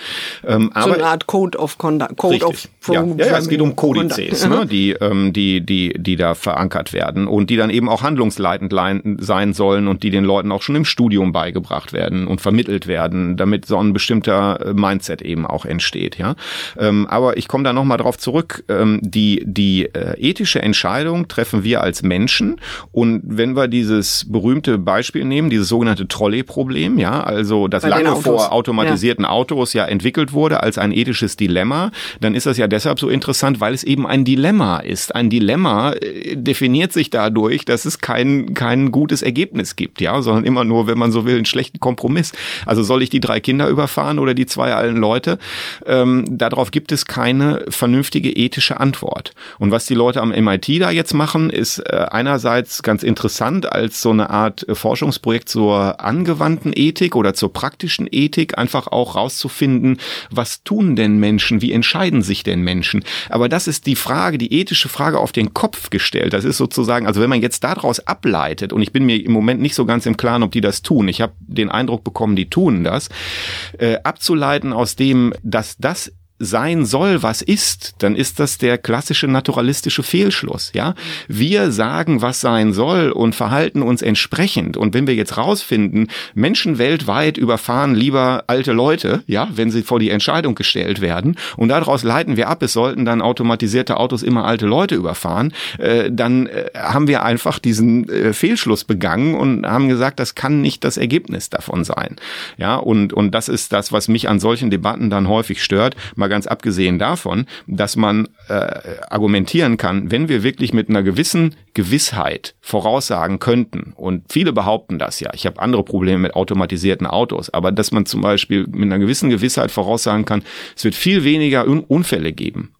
Ähm, so aber, eine Art Code of Conduct. Code richtig. of ja, ja, ja, es geht um Kodizes, ne, die, ähm, die, die, die da verankert werden und die dann eben auch handlungsleitend sein sollen und die den Leuten auch schon im Studium beigebracht werden und vermittelt werden, damit so ein bestimmter äh, Mindset eben auch entsteht. Ja, ähm, aber ich komme da noch mal drauf zurück. Ähm, die die äh, ethische Entscheidung treffen wir als Menschen und wenn wir dieses berühmte Beispiel nehmen, dieses sogenannte Trolley-Problem, ja, also das lange vor automatisierten ja. Autos ja entwickelt wurde als ein ethisches Dilemma, dann ist das ja deshalb so interessant, weil es eben ein Dilemma ist. Ein Dilemma äh, definiert sich dadurch, dass es kein, kein gutes Ergebnis gibt, ja, sondern immer nur, wenn man so will, einen schlechten Kompromiss. Also soll ich die drei Kinder überfahren oder die zwei alten Leute? Ähm, darauf gibt es keine vernünftige ethische Antwort. Und was die Leute am MIT da jetzt machen, ist äh, einerseits ganz interessant als so eine Art äh, Forschungsprojekt zur angewandten Ethik oder zur praktischen Ethik, einfach auch rauszufinden, was tun denn Menschen, wie entscheiden sich denn Menschen? Aber das ist die Frage, die ethische Frage auf den Kopf gestellt. Das ist sozusagen, also wenn man jetzt daraus ableitet, und ich bin mir im Moment nicht so ganz im Klaren, ob die das tun, ich habe den Eindruck bekommen, die tun das, äh, abzuleiten aus dem, dass das sein soll, was ist, dann ist das der klassische naturalistische Fehlschluss, ja? Wir sagen, was sein soll und verhalten uns entsprechend. Und wenn wir jetzt rausfinden, Menschen weltweit überfahren lieber alte Leute, ja, wenn sie vor die Entscheidung gestellt werden und daraus leiten wir ab, es sollten dann automatisierte Autos immer alte Leute überfahren, äh, dann äh, haben wir einfach diesen äh, Fehlschluss begangen und haben gesagt, das kann nicht das Ergebnis davon sein. Ja, und, und das ist das, was mich an solchen Debatten dann häufig stört. Mal mal ganz abgesehen davon, dass man äh, argumentieren kann, wenn wir wirklich mit einer gewissen Gewissheit voraussagen könnten, und viele behaupten das ja, ich habe andere Probleme mit automatisierten Autos, aber dass man zum Beispiel mit einer gewissen Gewissheit voraussagen kann, es wird viel weniger Unfälle geben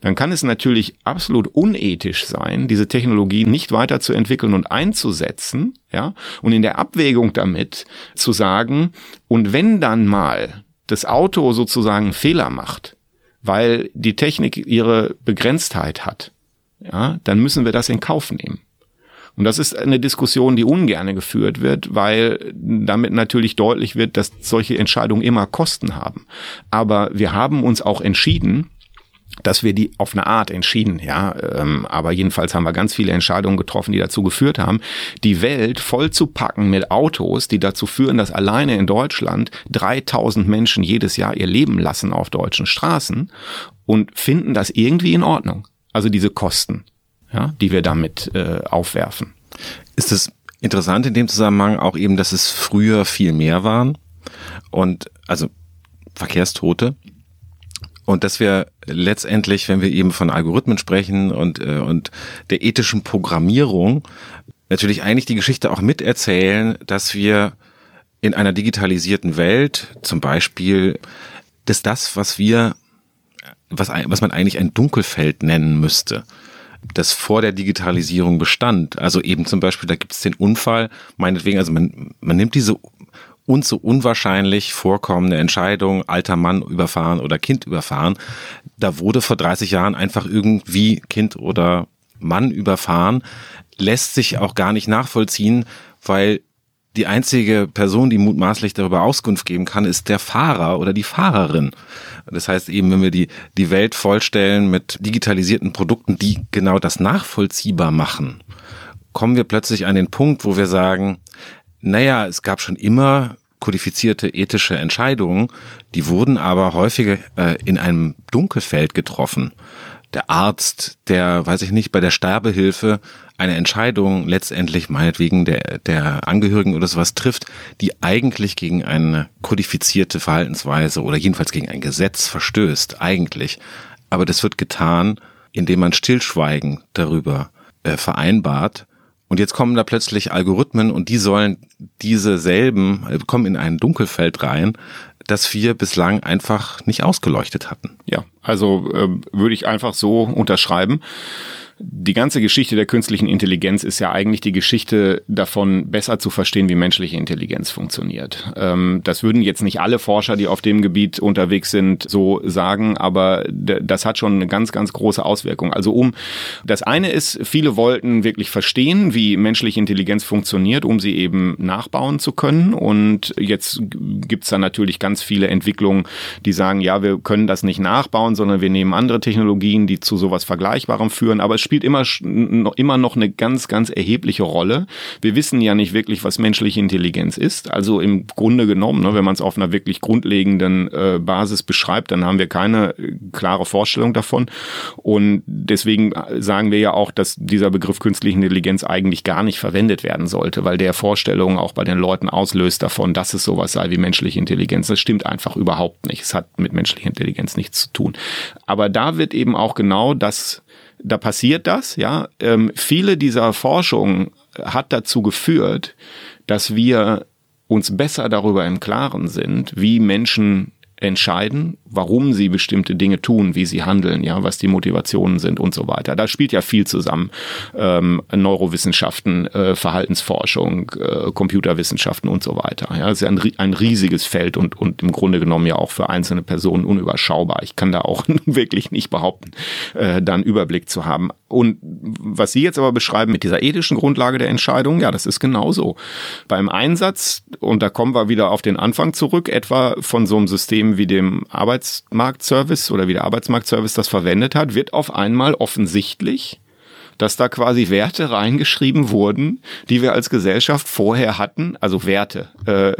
dann kann es natürlich absolut unethisch sein, diese Technologie nicht weiterzuentwickeln und einzusetzen, ja, und in der Abwägung damit zu sagen, und wenn dann mal das Auto sozusagen Fehler macht, weil die Technik ihre Begrenztheit hat, ja, dann müssen wir das in Kauf nehmen. Und das ist eine Diskussion, die ungerne geführt wird, weil damit natürlich deutlich wird, dass solche Entscheidungen immer Kosten haben. Aber wir haben uns auch entschieden, dass wir die auf eine Art entschieden, ja, ähm, aber jedenfalls haben wir ganz viele Entscheidungen getroffen, die dazu geführt haben, die Welt voll zu packen mit Autos, die dazu führen, dass alleine in Deutschland 3000 Menschen jedes Jahr ihr Leben lassen auf deutschen Straßen und finden das irgendwie in Ordnung. Also diese Kosten, ja, die wir damit äh, aufwerfen. Ist es interessant in dem Zusammenhang auch eben, dass es früher viel mehr waren und also Verkehrstote und dass wir letztendlich, wenn wir eben von Algorithmen sprechen und, äh, und der ethischen Programmierung, natürlich eigentlich die Geschichte auch miterzählen, dass wir in einer digitalisierten Welt zum Beispiel, dass das, was wir, was, was man eigentlich ein Dunkelfeld nennen müsste, das vor der Digitalisierung bestand. Also eben zum Beispiel, da gibt es den Unfall, meinetwegen, also man, man nimmt diese uns so unwahrscheinlich vorkommende Entscheidung, alter Mann überfahren oder Kind überfahren, da wurde vor 30 Jahren einfach irgendwie Kind oder Mann überfahren, lässt sich auch gar nicht nachvollziehen, weil die einzige Person, die mutmaßlich darüber Auskunft geben kann, ist der Fahrer oder die Fahrerin. Das heißt eben, wenn wir die, die Welt vollstellen mit digitalisierten Produkten, die genau das nachvollziehbar machen, kommen wir plötzlich an den Punkt, wo wir sagen, naja, es gab schon immer kodifizierte ethische Entscheidungen, die wurden aber häufiger äh, in einem Dunkelfeld getroffen. Der Arzt, der, weiß ich nicht, bei der Sterbehilfe eine Entscheidung letztendlich meinetwegen der, der Angehörigen oder sowas trifft, die eigentlich gegen eine kodifizierte Verhaltensweise oder jedenfalls gegen ein Gesetz verstößt, eigentlich. Aber das wird getan, indem man Stillschweigen darüber äh, vereinbart und jetzt kommen da plötzlich Algorithmen und die sollen diese selben, äh, kommen in ein Dunkelfeld rein, das wir bislang einfach nicht ausgeleuchtet hatten. Ja, also äh, würde ich einfach so unterschreiben die ganze Geschichte der künstlichen Intelligenz ist ja eigentlich die Geschichte davon, besser zu verstehen, wie menschliche Intelligenz funktioniert. Ähm, das würden jetzt nicht alle Forscher, die auf dem Gebiet unterwegs sind, so sagen, aber das hat schon eine ganz, ganz große Auswirkung. Also um, das eine ist, viele wollten wirklich verstehen, wie menschliche Intelligenz funktioniert, um sie eben nachbauen zu können. Und jetzt gibt's da natürlich ganz viele Entwicklungen, die sagen, ja, wir können das nicht nachbauen, sondern wir nehmen andere Technologien, die zu sowas Vergleichbarem führen. Aber es spielt immer, immer noch eine ganz, ganz erhebliche Rolle. Wir wissen ja nicht wirklich, was menschliche Intelligenz ist. Also im Grunde genommen, ne, wenn man es auf einer wirklich grundlegenden äh, Basis beschreibt, dann haben wir keine äh, klare Vorstellung davon. Und deswegen sagen wir ja auch, dass dieser Begriff künstliche Intelligenz eigentlich gar nicht verwendet werden sollte, weil der Vorstellungen auch bei den Leuten auslöst davon, dass es sowas sei wie menschliche Intelligenz. Das stimmt einfach überhaupt nicht. Es hat mit menschlicher Intelligenz nichts zu tun. Aber da wird eben auch genau das da passiert das, ja. Ähm, viele dieser Forschung hat dazu geführt, dass wir uns besser darüber im Klaren sind, wie Menschen entscheiden, warum sie bestimmte Dinge tun, wie sie handeln, ja, was die Motivationen sind und so weiter. Da spielt ja viel zusammen. Ähm, Neurowissenschaften, äh, Verhaltensforschung, äh, Computerwissenschaften und so weiter. Ja, das ist ja ein, ein riesiges Feld und, und im Grunde genommen ja auch für einzelne Personen unüberschaubar. Ich kann da auch wirklich nicht behaupten, äh, da einen Überblick zu haben. Und was Sie jetzt aber beschreiben mit dieser ethischen Grundlage der Entscheidung, ja, das ist genauso. Beim Einsatz, und da kommen wir wieder auf den Anfang zurück, etwa von so einem System wie dem Arbeitsmarktservice oder wie der Arbeitsmarktservice das verwendet hat, wird auf einmal offensichtlich, dass da quasi Werte reingeschrieben wurden, die wir als Gesellschaft vorher hatten, also Werte, äh,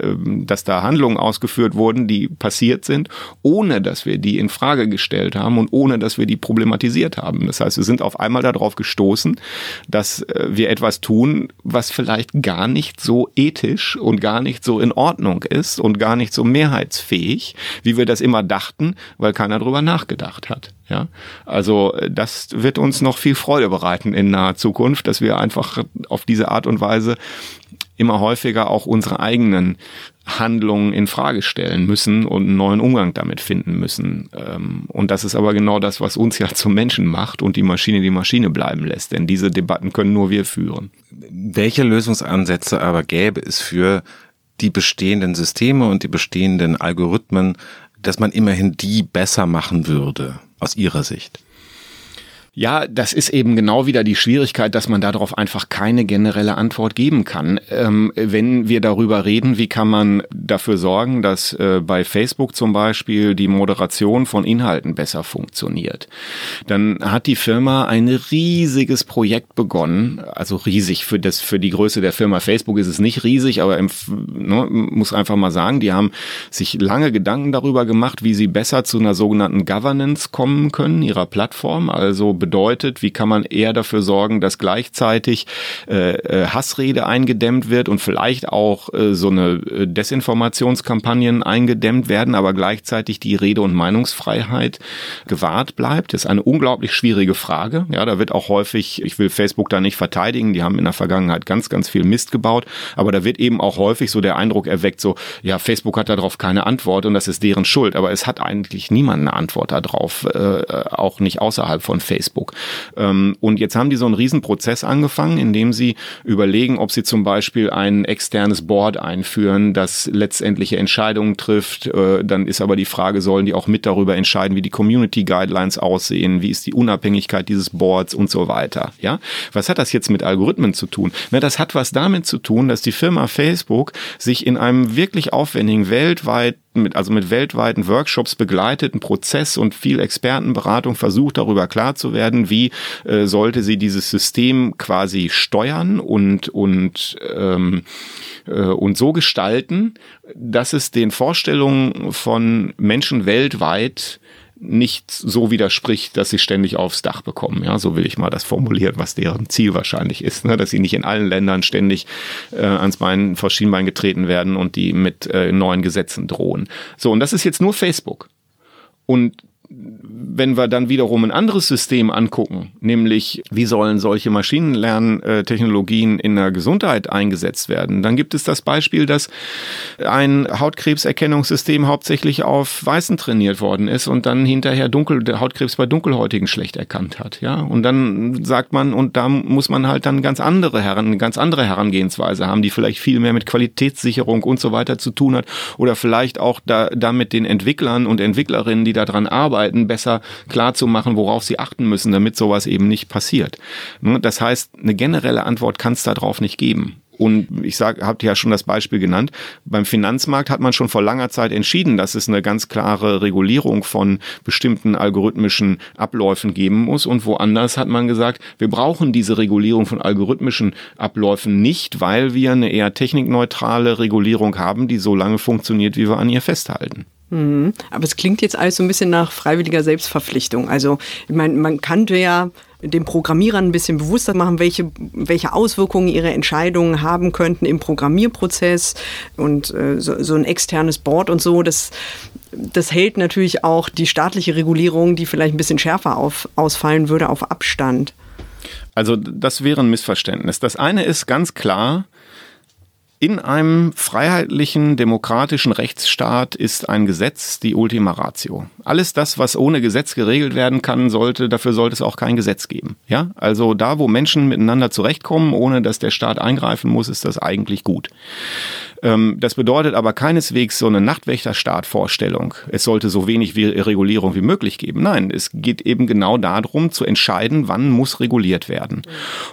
dass da Handlungen ausgeführt wurden, die passiert sind, ohne dass wir die in Frage gestellt haben und ohne dass wir die problematisiert haben. Das heißt, wir sind auf einmal darauf gestoßen, dass äh, wir etwas tun, was vielleicht gar nicht so ethisch und gar nicht so in Ordnung ist und gar nicht so mehrheitsfähig, wie wir das immer dachten, weil keiner drüber nachgedacht hat. Ja, also äh, das wird uns noch viel Freude bereiten in naher Zukunft, dass wir einfach auf diese Art und Weise immer häufiger auch unsere eigenen Handlungen in Frage stellen müssen und einen neuen Umgang damit finden müssen. Ähm, und das ist aber genau das, was uns ja zum Menschen macht und die Maschine die Maschine bleiben lässt. Denn diese Debatten können nur wir führen. Welche Lösungsansätze aber gäbe es für die bestehenden Systeme und die bestehenden Algorithmen, dass man immerhin die besser machen würde? Aus Ihrer Sicht? Ja, das ist eben genau wieder die Schwierigkeit, dass man darauf einfach keine generelle Antwort geben kann. Ähm, wenn wir darüber reden, wie kann man dafür sorgen, dass äh, bei Facebook zum Beispiel die Moderation von Inhalten besser funktioniert, dann hat die Firma ein riesiges Projekt begonnen. Also riesig für das für die Größe der Firma Facebook ist es nicht riesig, aber im, ne, muss einfach mal sagen, die haben sich lange Gedanken darüber gemacht, wie sie besser zu einer sogenannten Governance kommen können ihrer Plattform. Also bedeutet, wie kann man eher dafür sorgen, dass gleichzeitig äh, äh, Hassrede eingedämmt wird und vielleicht auch äh, so eine äh, Desinformationskampagnen eingedämmt werden, aber gleichzeitig die Rede- und Meinungsfreiheit gewahrt bleibt. Das ist eine unglaublich schwierige Frage. Ja, da wird auch häufig, ich will Facebook da nicht verteidigen, die haben in der Vergangenheit ganz, ganz viel Mist gebaut, aber da wird eben auch häufig so der Eindruck erweckt, so, ja, Facebook hat darauf keine Antwort und das ist deren Schuld, aber es hat eigentlich niemand eine Antwort darauf, äh, auch nicht außerhalb von Facebook. Facebook. Ähm, und jetzt haben die so einen Riesenprozess angefangen, indem sie überlegen, ob sie zum Beispiel ein externes Board einführen, das letztendliche Entscheidungen trifft. Äh, dann ist aber die Frage, sollen die auch mit darüber entscheiden, wie die Community Guidelines aussehen, wie ist die Unabhängigkeit dieses Boards und so weiter. Ja, was hat das jetzt mit Algorithmen zu tun? Na, das hat was damit zu tun, dass die Firma Facebook sich in einem wirklich aufwendigen weltweit mit, also mit weltweiten Workshops begleiteten Prozess und viel Expertenberatung versucht, darüber klar zu werden, wie äh, sollte sie dieses System quasi steuern und, und, ähm, äh, und so gestalten, dass es den Vorstellungen von Menschen weltweit nicht so widerspricht, dass sie ständig aufs Dach bekommen. Ja, so will ich mal das formulieren, was deren Ziel wahrscheinlich ist, ne? dass sie nicht in allen Ländern ständig äh, ans Bein, vor Schienbein getreten werden und die mit äh, neuen Gesetzen drohen. So, und das ist jetzt nur Facebook. Und wenn wir dann wiederum ein anderes System angucken, nämlich wie sollen solche Maschinenlerntechnologien in der Gesundheit eingesetzt werden, dann gibt es das Beispiel, dass ein Hautkrebserkennungssystem hauptsächlich auf Weißen trainiert worden ist und dann hinterher dunkel, der Hautkrebs bei Dunkelhäutigen schlecht erkannt hat. Ja, und dann sagt man, und da muss man halt dann ganz andere heran, eine ganz andere Herangehensweise haben, die vielleicht viel mehr mit Qualitätssicherung und so weiter zu tun hat oder vielleicht auch da, da mit den Entwicklern und Entwicklerinnen, die daran arbeiten, arbeiten, besser klar worauf sie achten müssen, damit sowas eben nicht passiert. Ne, das heißt, eine generelle Antwort kann es darauf nicht geben. Und ich sage, habt ja schon das Beispiel genannt. Beim Finanzmarkt hat man schon vor langer Zeit entschieden, dass es eine ganz klare Regulierung von bestimmten algorithmischen Abläufen geben muss. Und woanders hat man gesagt, wir brauchen diese Regulierung von algorithmischen Abläufen nicht, weil wir eine eher technikneutrale Regulierung haben, die so lange funktioniert, wie wir an ihr festhalten. Mhm. Aber es klingt jetzt alles so ein bisschen nach freiwilliger Selbstverpflichtung. Also, ich meine, man kannte ja den Programmierern ein bisschen bewusster machen, welche, welche Auswirkungen ihre Entscheidungen haben könnten im Programmierprozess und äh, so, so ein externes Board und so. Das, das hält natürlich auch die staatliche Regulierung, die vielleicht ein bisschen schärfer auf, ausfallen würde, auf Abstand. Also das wäre ein Missverständnis. Das eine ist ganz klar, in einem freiheitlichen, demokratischen Rechtsstaat ist ein Gesetz die Ultima Ratio. Alles das, was ohne Gesetz geregelt werden kann, sollte, dafür sollte es auch kein Gesetz geben. Ja, also da, wo Menschen miteinander zurechtkommen, ohne dass der Staat eingreifen muss, ist das eigentlich gut. Ähm, das bedeutet aber keineswegs so eine Nachtwächterstaat-Vorstellung. Es sollte so wenig Regulierung wie möglich geben. Nein, es geht eben genau darum, zu entscheiden, wann muss reguliert werden.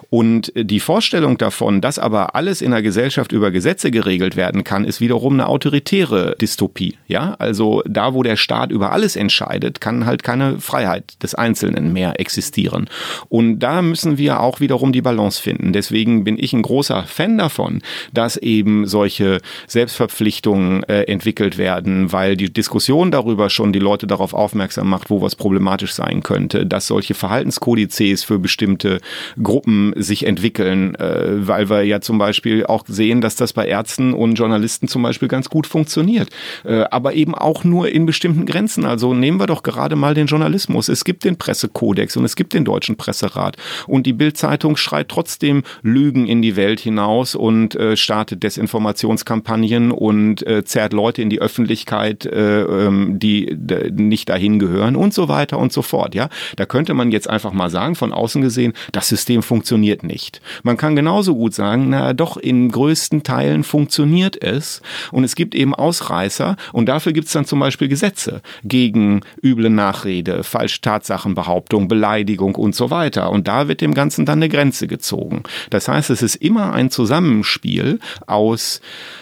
Und die Vorstellung davon, dass aber alles in der Gesellschaft über Gesetze geregelt werden kann, ist wiederum eine autoritäre Dystopie. Ja, also da, wo der Staat über alles entscheidet, kann halt keine Freiheit des Einzelnen mehr existieren. Und da müssen wir auch wiederum die Balance finden. Deswegen bin ich ein großer Fan davon, dass eben solche Selbstverpflichtungen äh, entwickelt werden, weil die Diskussion darüber schon die Leute darauf aufmerksam macht, wo was problematisch sein könnte, dass solche Verhaltenskodizes für bestimmte Gruppen sich entwickeln, äh, weil wir ja zum Beispiel auch sehen, dass das bei Ärzten und Journalisten zum Beispiel ganz gut funktioniert, äh, aber eben auch nur in bestimmten Grenzen. Also nehmen wir doch gerade mal den Journalismus. Es gibt den Pressekodex und es gibt den Deutschen Presserat und die Bildzeitung schreit trotzdem Lügen in die Welt hinaus und äh, startet Desinformations Kampagnen und äh, zerrt Leute in die Öffentlichkeit, äh, ähm, die nicht dahin gehören und so weiter und so fort. Ja, da könnte man jetzt einfach mal sagen, von außen gesehen, das System funktioniert nicht. Man kann genauso gut sagen, na doch, in größten Teilen funktioniert es und es gibt eben Ausreißer und dafür gibt es dann zum Beispiel Gesetze gegen üble Nachrede, falsche Tatsachenbehauptung, Beleidigung und so weiter. Und da wird dem Ganzen dann eine Grenze gezogen. Das heißt, es ist immer ein Zusammenspiel aus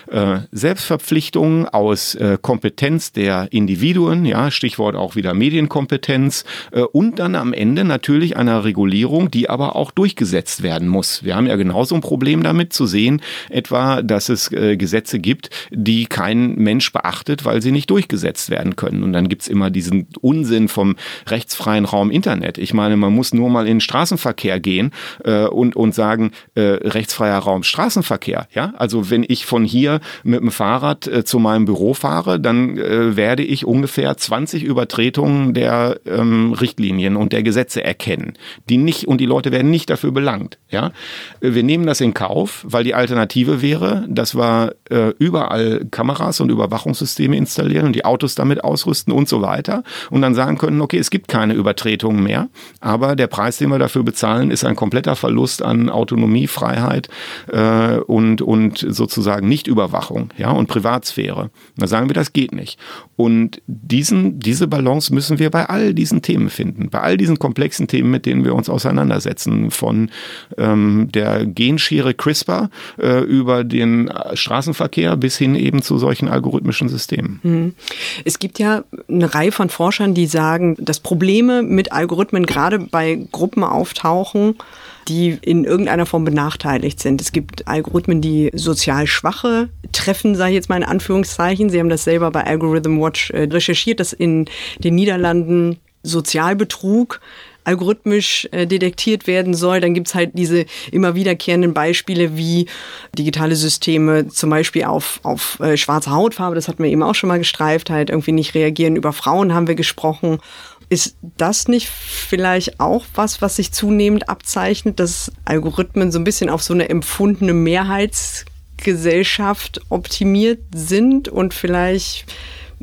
äh, Selbstverpflichtungen, aus äh, Kompetenz der Individuen, ja, Stichwort auch wieder Medienkompetenz äh, und dann am Ende natürlich einer Regulierung, die aber auch durchgesetzt werden muss. Wir haben ja genauso ein Problem damit zu sehen, etwa, dass es äh, Gesetze gibt, die kein Mensch beachtet, weil sie nicht durchgesetzt werden können. Und dann gibt's immer diesen Unsinn vom rechtsfreien Raum Internet. Ich meine, man muss nur mal in den Straßenverkehr gehen äh, und, und sagen, äh, rechtsfreier Raum Straßenverkehr. Ja, also wenn ich von hier hier mit dem Fahrrad äh, zu meinem Büro fahre, dann äh, werde ich ungefähr 20 Übertretungen der ähm, Richtlinien und der Gesetze erkennen, die nicht und die Leute werden nicht dafür belangt. Ja, wir nehmen das in Kauf, weil die Alternative wäre, dass wir äh, überall Kameras und Überwachungssysteme installieren und die Autos damit ausrüsten und so weiter und dann sagen können, okay, es gibt keine Übertretungen mehr, aber der Preis, den wir dafür bezahlen, ist ein kompletter Verlust an Autonomie, Freiheit äh, und und sozusagen Nichtüberwachung, ja und Privatsphäre. Da sagen wir, das geht nicht. Und diesen diese Balance müssen wir bei all diesen Themen finden, bei all diesen komplexen Themen, mit denen wir uns auseinandersetzen, von ähm, der Genschere CRISPR äh, über den Straßenverkehr bis hin eben zu solchen algorithmischen Systemen. Mhm. Es gibt ja eine Reihe von Forschern, die sagen, dass Probleme mit Algorithmen gerade bei Gruppen auftauchen, die in irgendeiner Form benachteiligt sind. Es gibt Algorithmen, die sozial Schwache treffen, sage ich jetzt mal in Anführungszeichen. Sie haben das selber bei Algorithm Watch äh, recherchiert, dass in den Niederlanden Sozialbetrug algorithmisch äh, detektiert werden soll. Dann gibt's halt diese immer wiederkehrenden Beispiele wie digitale Systeme zum Beispiel auf, auf äh, schwarze Hautfarbe, das hatten wir eben auch schon mal gestreift, halt irgendwie nicht reagieren. Über Frauen haben wir gesprochen. Ist das nicht vielleicht auch was, was sich zunehmend abzeichnet, dass Algorithmen so ein bisschen auf so eine empfundene Mehrheitsgesellschaft optimiert sind und vielleicht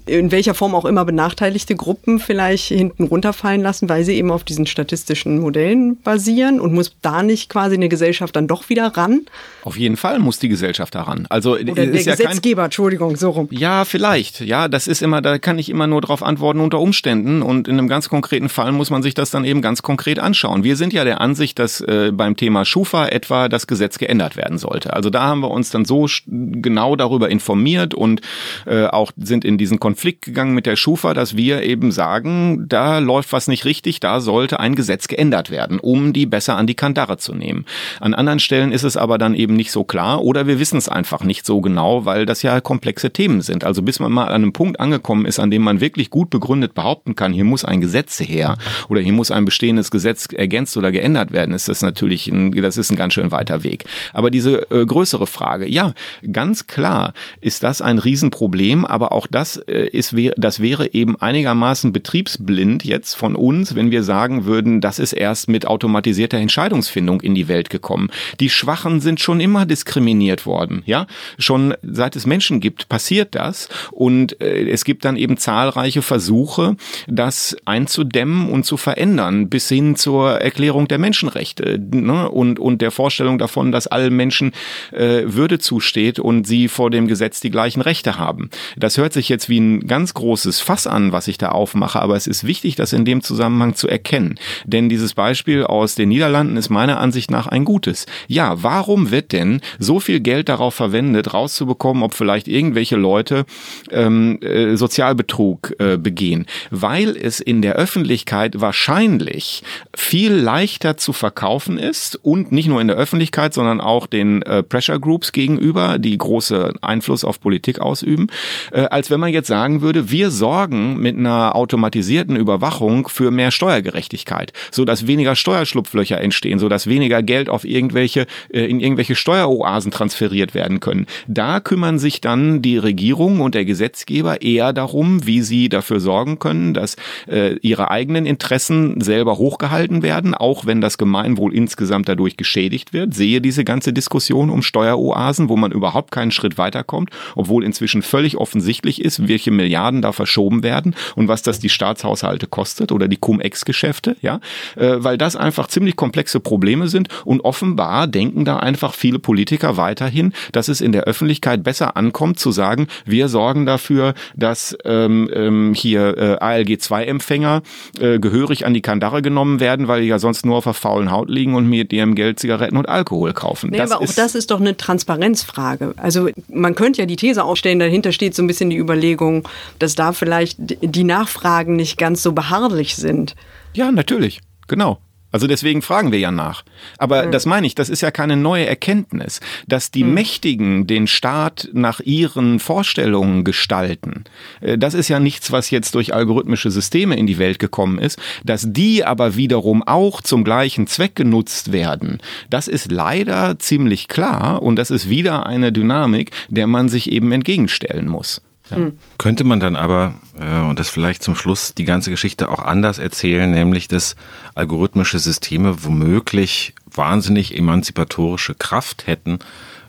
in welcher Form auch immer benachteiligte Gruppen vielleicht hinten runterfallen lassen, weil sie eben auf diesen statistischen Modellen basieren und muss da nicht quasi eine Gesellschaft dann doch wieder ran? Auf jeden Fall muss die Gesellschaft daran. Also Oder der ist Gesetzgeber, ja kein, Entschuldigung, so rum. Ja, vielleicht. Ja, das ist immer, da kann ich immer nur darauf antworten unter Umständen und in einem ganz konkreten Fall muss man sich das dann eben ganz konkret anschauen. Wir sind ja der Ansicht, dass äh, beim Thema Schufa etwa das Gesetz geändert werden sollte. Also da haben wir uns dann so genau darüber informiert und äh, auch sind in diesen Konflikt gegangen mit der Schufa, dass wir eben sagen, da läuft was nicht richtig, da sollte ein Gesetz geändert werden, um die besser an die Kandare zu nehmen. An anderen Stellen ist es aber dann eben nicht so klar oder wir wissen es einfach nicht so genau, weil das ja komplexe Themen sind. Also bis man mal an einem Punkt angekommen ist, an dem man wirklich gut begründet behaupten kann, hier muss ein Gesetz her oder hier muss ein bestehendes Gesetz ergänzt oder geändert werden, ist das natürlich ein, das ist ein ganz schön weiter Weg. Aber diese äh, größere Frage, ja, ganz klar ist das ein Riesenproblem, aber auch das äh, ist, das wäre eben einigermaßen betriebsblind jetzt von uns, wenn wir sagen würden, das ist erst mit automatisierter Entscheidungsfindung in die Welt gekommen. Die Schwachen sind schon immer diskriminiert worden, ja. Schon seit es Menschen gibt, passiert das und äh, es gibt dann eben zahlreiche Versuche, das einzudämmen und zu verändern, bis hin zur Erklärung der Menschenrechte ne? und, und der Vorstellung davon, dass allen Menschen äh, Würde zusteht und sie vor dem Gesetz die gleichen Rechte haben. Das hört sich jetzt wie ein ganz großes Fass an, was ich da aufmache, aber es ist wichtig, das in dem Zusammenhang zu erkennen. Denn dieses Beispiel aus den Niederlanden ist meiner Ansicht nach ein gutes. Ja, warum wird denn so viel Geld darauf verwendet, rauszubekommen, ob vielleicht irgendwelche Leute ähm, äh, Sozialbetrug äh, begehen? Weil es in der Öffentlichkeit wahrscheinlich viel leichter zu verkaufen ist und nicht nur in der Öffentlichkeit, sondern auch den äh, Pressure Groups gegenüber, die große Einfluss auf Politik ausüben, äh, als wenn man jetzt sagen sagen würde, wir sorgen mit einer automatisierten Überwachung für mehr Steuergerechtigkeit, so dass weniger Steuerschlupflöcher entstehen, so dass weniger Geld auf irgendwelche äh, in irgendwelche Steueroasen transferiert werden können. Da kümmern sich dann die Regierung und der Gesetzgeber eher darum, wie sie dafür sorgen können, dass äh, ihre eigenen Interessen selber hochgehalten werden, auch wenn das Gemeinwohl insgesamt dadurch geschädigt wird. Sehe diese ganze Diskussion um Steueroasen, wo man überhaupt keinen Schritt weiterkommt, obwohl inzwischen völlig offensichtlich ist, welche Milliarden da verschoben werden und was das die Staatshaushalte kostet oder die Cum-Ex-Geschäfte, ja, äh, weil das einfach ziemlich komplexe Probleme sind und offenbar denken da einfach viele Politiker weiterhin, dass es in der Öffentlichkeit besser ankommt zu sagen, wir sorgen dafür, dass ähm, ähm, hier äh, ALG-2-Empfänger äh, gehörig an die Kandare genommen werden, weil die ja sonst nur auf der faulen Haut liegen und mit ihrem Geld Zigaretten und Alkohol kaufen. Nee, aber auch das ist doch eine Transparenzfrage. Also man könnte ja die These aufstellen, dahinter steht so ein bisschen die Überlegung, dass da vielleicht die Nachfragen nicht ganz so beharrlich sind. Ja, natürlich. Genau. Also deswegen fragen wir ja nach. Aber mhm. das meine ich, das ist ja keine neue Erkenntnis, dass die mhm. Mächtigen den Staat nach ihren Vorstellungen gestalten. Äh, das ist ja nichts, was jetzt durch algorithmische Systeme in die Welt gekommen ist. Dass die aber wiederum auch zum gleichen Zweck genutzt werden, das ist leider ziemlich klar und das ist wieder eine Dynamik, der man sich eben entgegenstellen muss. Ja. Mhm. Könnte man dann aber, äh, und das vielleicht zum Schluss, die ganze Geschichte auch anders erzählen, nämlich dass algorithmische Systeme womöglich wahnsinnig emanzipatorische Kraft hätten,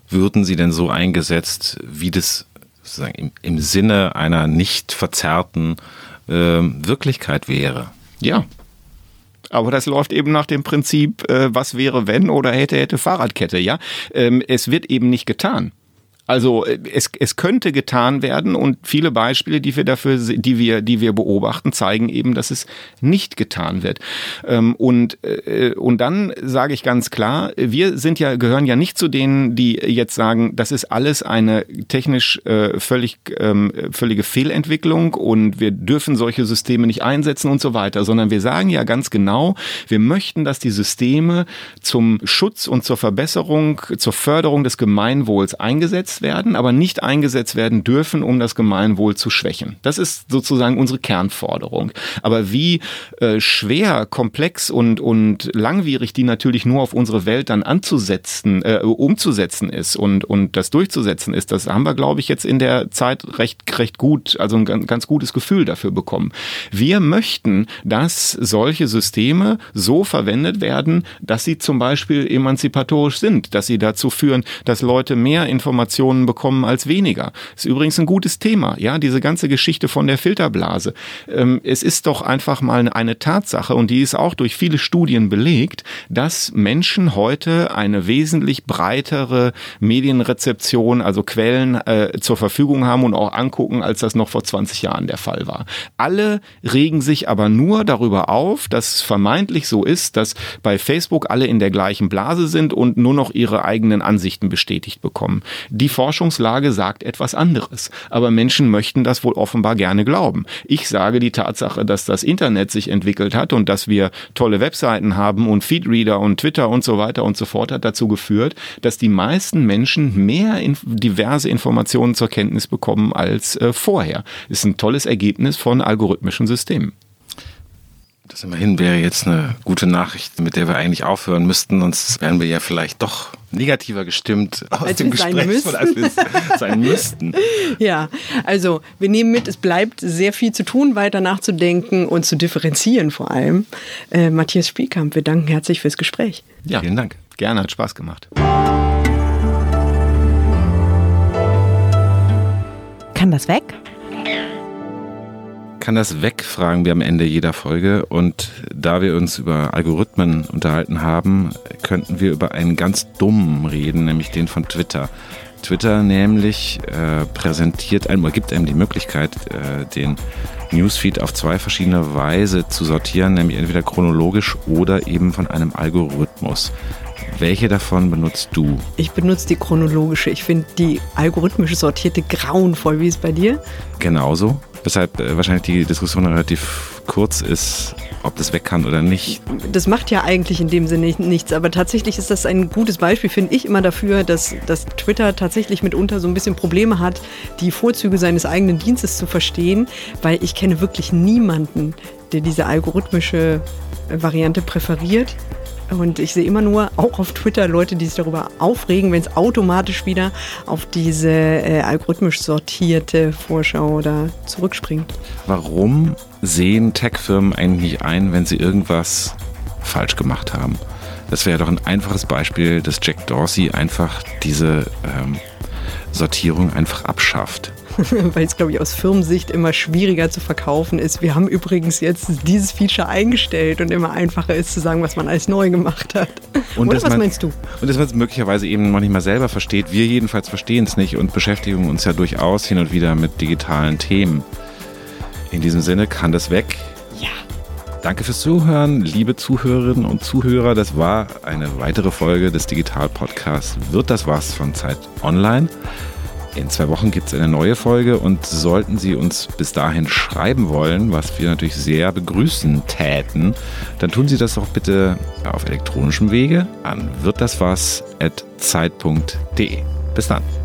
würden sie denn so eingesetzt, wie das sozusagen im, im Sinne einer nicht verzerrten äh, Wirklichkeit wäre? Ja, aber das läuft eben nach dem Prinzip, äh, was wäre wenn oder hätte, hätte Fahrradkette, ja. Ähm, es wird eben nicht getan. Also äh, es, es könnte getan werden und viele Beispiele, die wir dafür, die wir, die wir beobachten, zeigen eben, dass es nicht getan wird. Ähm, und, äh, und dann sage ich ganz klar, wir sind ja, gehören ja nicht zu denen, die jetzt sagen, das ist alles eine technisch äh, völlig, ähm, völlige Fehlentwicklung und wir dürfen solche Systeme nicht einsetzen und so weiter, sondern wir sagen ja ganz genau, wir möchten, dass die Systeme zum Schutz und zur Verbesserung, zur Förderung des Gemeinwohls eingesetzt eingesetzt werden, aber nicht eingesetzt werden dürfen, um das Gemeinwohl zu schwächen. Das ist sozusagen unsere Kernforderung. Aber wie äh, schwer, komplex und, und langwierig die natürlich nur auf unsere Welt dann anzusetzen, äh, umzusetzen ist und, und das durchzusetzen ist, das haben wir, glaube ich, jetzt in der Zeit recht, recht gut, also ein ganz, gutes Gefühl dafür bekommen. Wir möchten, dass solche Systeme so verwendet werden, dass sie zum Beispiel emanzipatorisch sind, dass sie dazu führen, dass Leute mehr Informationen Informationen bekommen als weniger. Ist übrigens ein gutes Thema, ja, diese ganze Geschichte von der Filterblase. Ähm, es ist doch einfach mal eine Tatsache und die ist auch durch viele Studien belegt, dass Menschen heute eine wesentlich breitere Medienrezeption, also Quellen äh, zur Verfügung haben und auch angucken, als das noch vor 20 Jahren der Fall war. Alle regen sich aber nur darüber auf, dass vermeintlich so ist, dass bei Facebook alle in der gleichen Blase sind und nur noch ihre eigenen Ansichten bestätigt bekommen. Die Forschungslage sagt etwas anderes. Aber Menschen möchten das wohl offenbar gerne glauben. Ich sage, die Tatsache, dass das Internet sich entwickelt hat und dass wir tolle Webseiten haben und Feedreader und Twitter und so weiter und so fort, hat dazu geführt, dass die meisten Menschen mehr in diverse Informationen zur Kenntnis bekommen als äh, vorher. Ist ein tolles Ergebnis von algorithmischen Systemen. Das immerhin wäre jetzt eine gute Nachricht, mit der wir eigentlich aufhören müssten, sonst wären wir ja vielleicht doch negativer gestimmt aus als dem Gespräch, als wir sein müssten. Ja, also wir nehmen mit, es bleibt sehr viel zu tun, weiter nachzudenken und zu differenzieren vor allem. Äh, Matthias Spielkamp, wir danken herzlich fürs Gespräch. Ja, vielen Dank. Gerne, hat Spaß gemacht. Kann das weg? Kann das weg, fragen wir am Ende jeder Folge. Und da wir uns über Algorithmen unterhalten haben, könnten wir über einen ganz dummen reden, nämlich den von Twitter. Twitter nämlich äh, präsentiert einem oder gibt einem die Möglichkeit, äh, den Newsfeed auf zwei verschiedene Weise zu sortieren, nämlich entweder chronologisch oder eben von einem Algorithmus. Welche davon benutzt du? Ich benutze die chronologische. Ich finde die algorithmisch sortierte grauenvoll. Wie ist es bei dir? Genauso. Weshalb äh, wahrscheinlich die Diskussion relativ kurz ist, ob das weg kann oder nicht. Das macht ja eigentlich in dem Sinne nichts, aber tatsächlich ist das ein gutes Beispiel, finde ich immer dafür, dass, dass Twitter tatsächlich mitunter so ein bisschen Probleme hat, die Vorzüge seines eigenen Dienstes zu verstehen, weil ich kenne wirklich niemanden, der diese algorithmische Variante präferiert. Und ich sehe immer nur, auch auf Twitter, Leute, die sich darüber aufregen, wenn es automatisch wieder auf diese äh, algorithmisch sortierte Vorschau oder zurückspringt. Warum sehen Tech-Firmen eigentlich ein, wenn sie irgendwas falsch gemacht haben? Das wäre doch ein einfaches Beispiel, dass Jack Dorsey einfach diese ähm, Sortierung einfach abschafft. weil es, glaube ich, aus Firmensicht immer schwieriger zu verkaufen ist. Wir haben übrigens jetzt dieses Feature eingestellt und immer einfacher ist zu sagen, was man alles neu gemacht hat. Und Oder was man, meinst du? Und dass man es möglicherweise eben noch nicht mal selber versteht. Wir jedenfalls verstehen es nicht und beschäftigen uns ja durchaus hin und wieder mit digitalen Themen. In diesem Sinne kann das weg. Ja. Danke fürs Zuhören, liebe Zuhörerinnen und Zuhörer. Das war eine weitere Folge des Digital Podcasts. Wird das was von Zeit Online? In zwei Wochen gibt es eine neue Folge und sollten Sie uns bis dahin schreiben wollen, was wir natürlich sehr begrüßen täten, dann tun Sie das doch bitte auf elektronischem Wege an wirddaswas.zeit.de. Bis dann.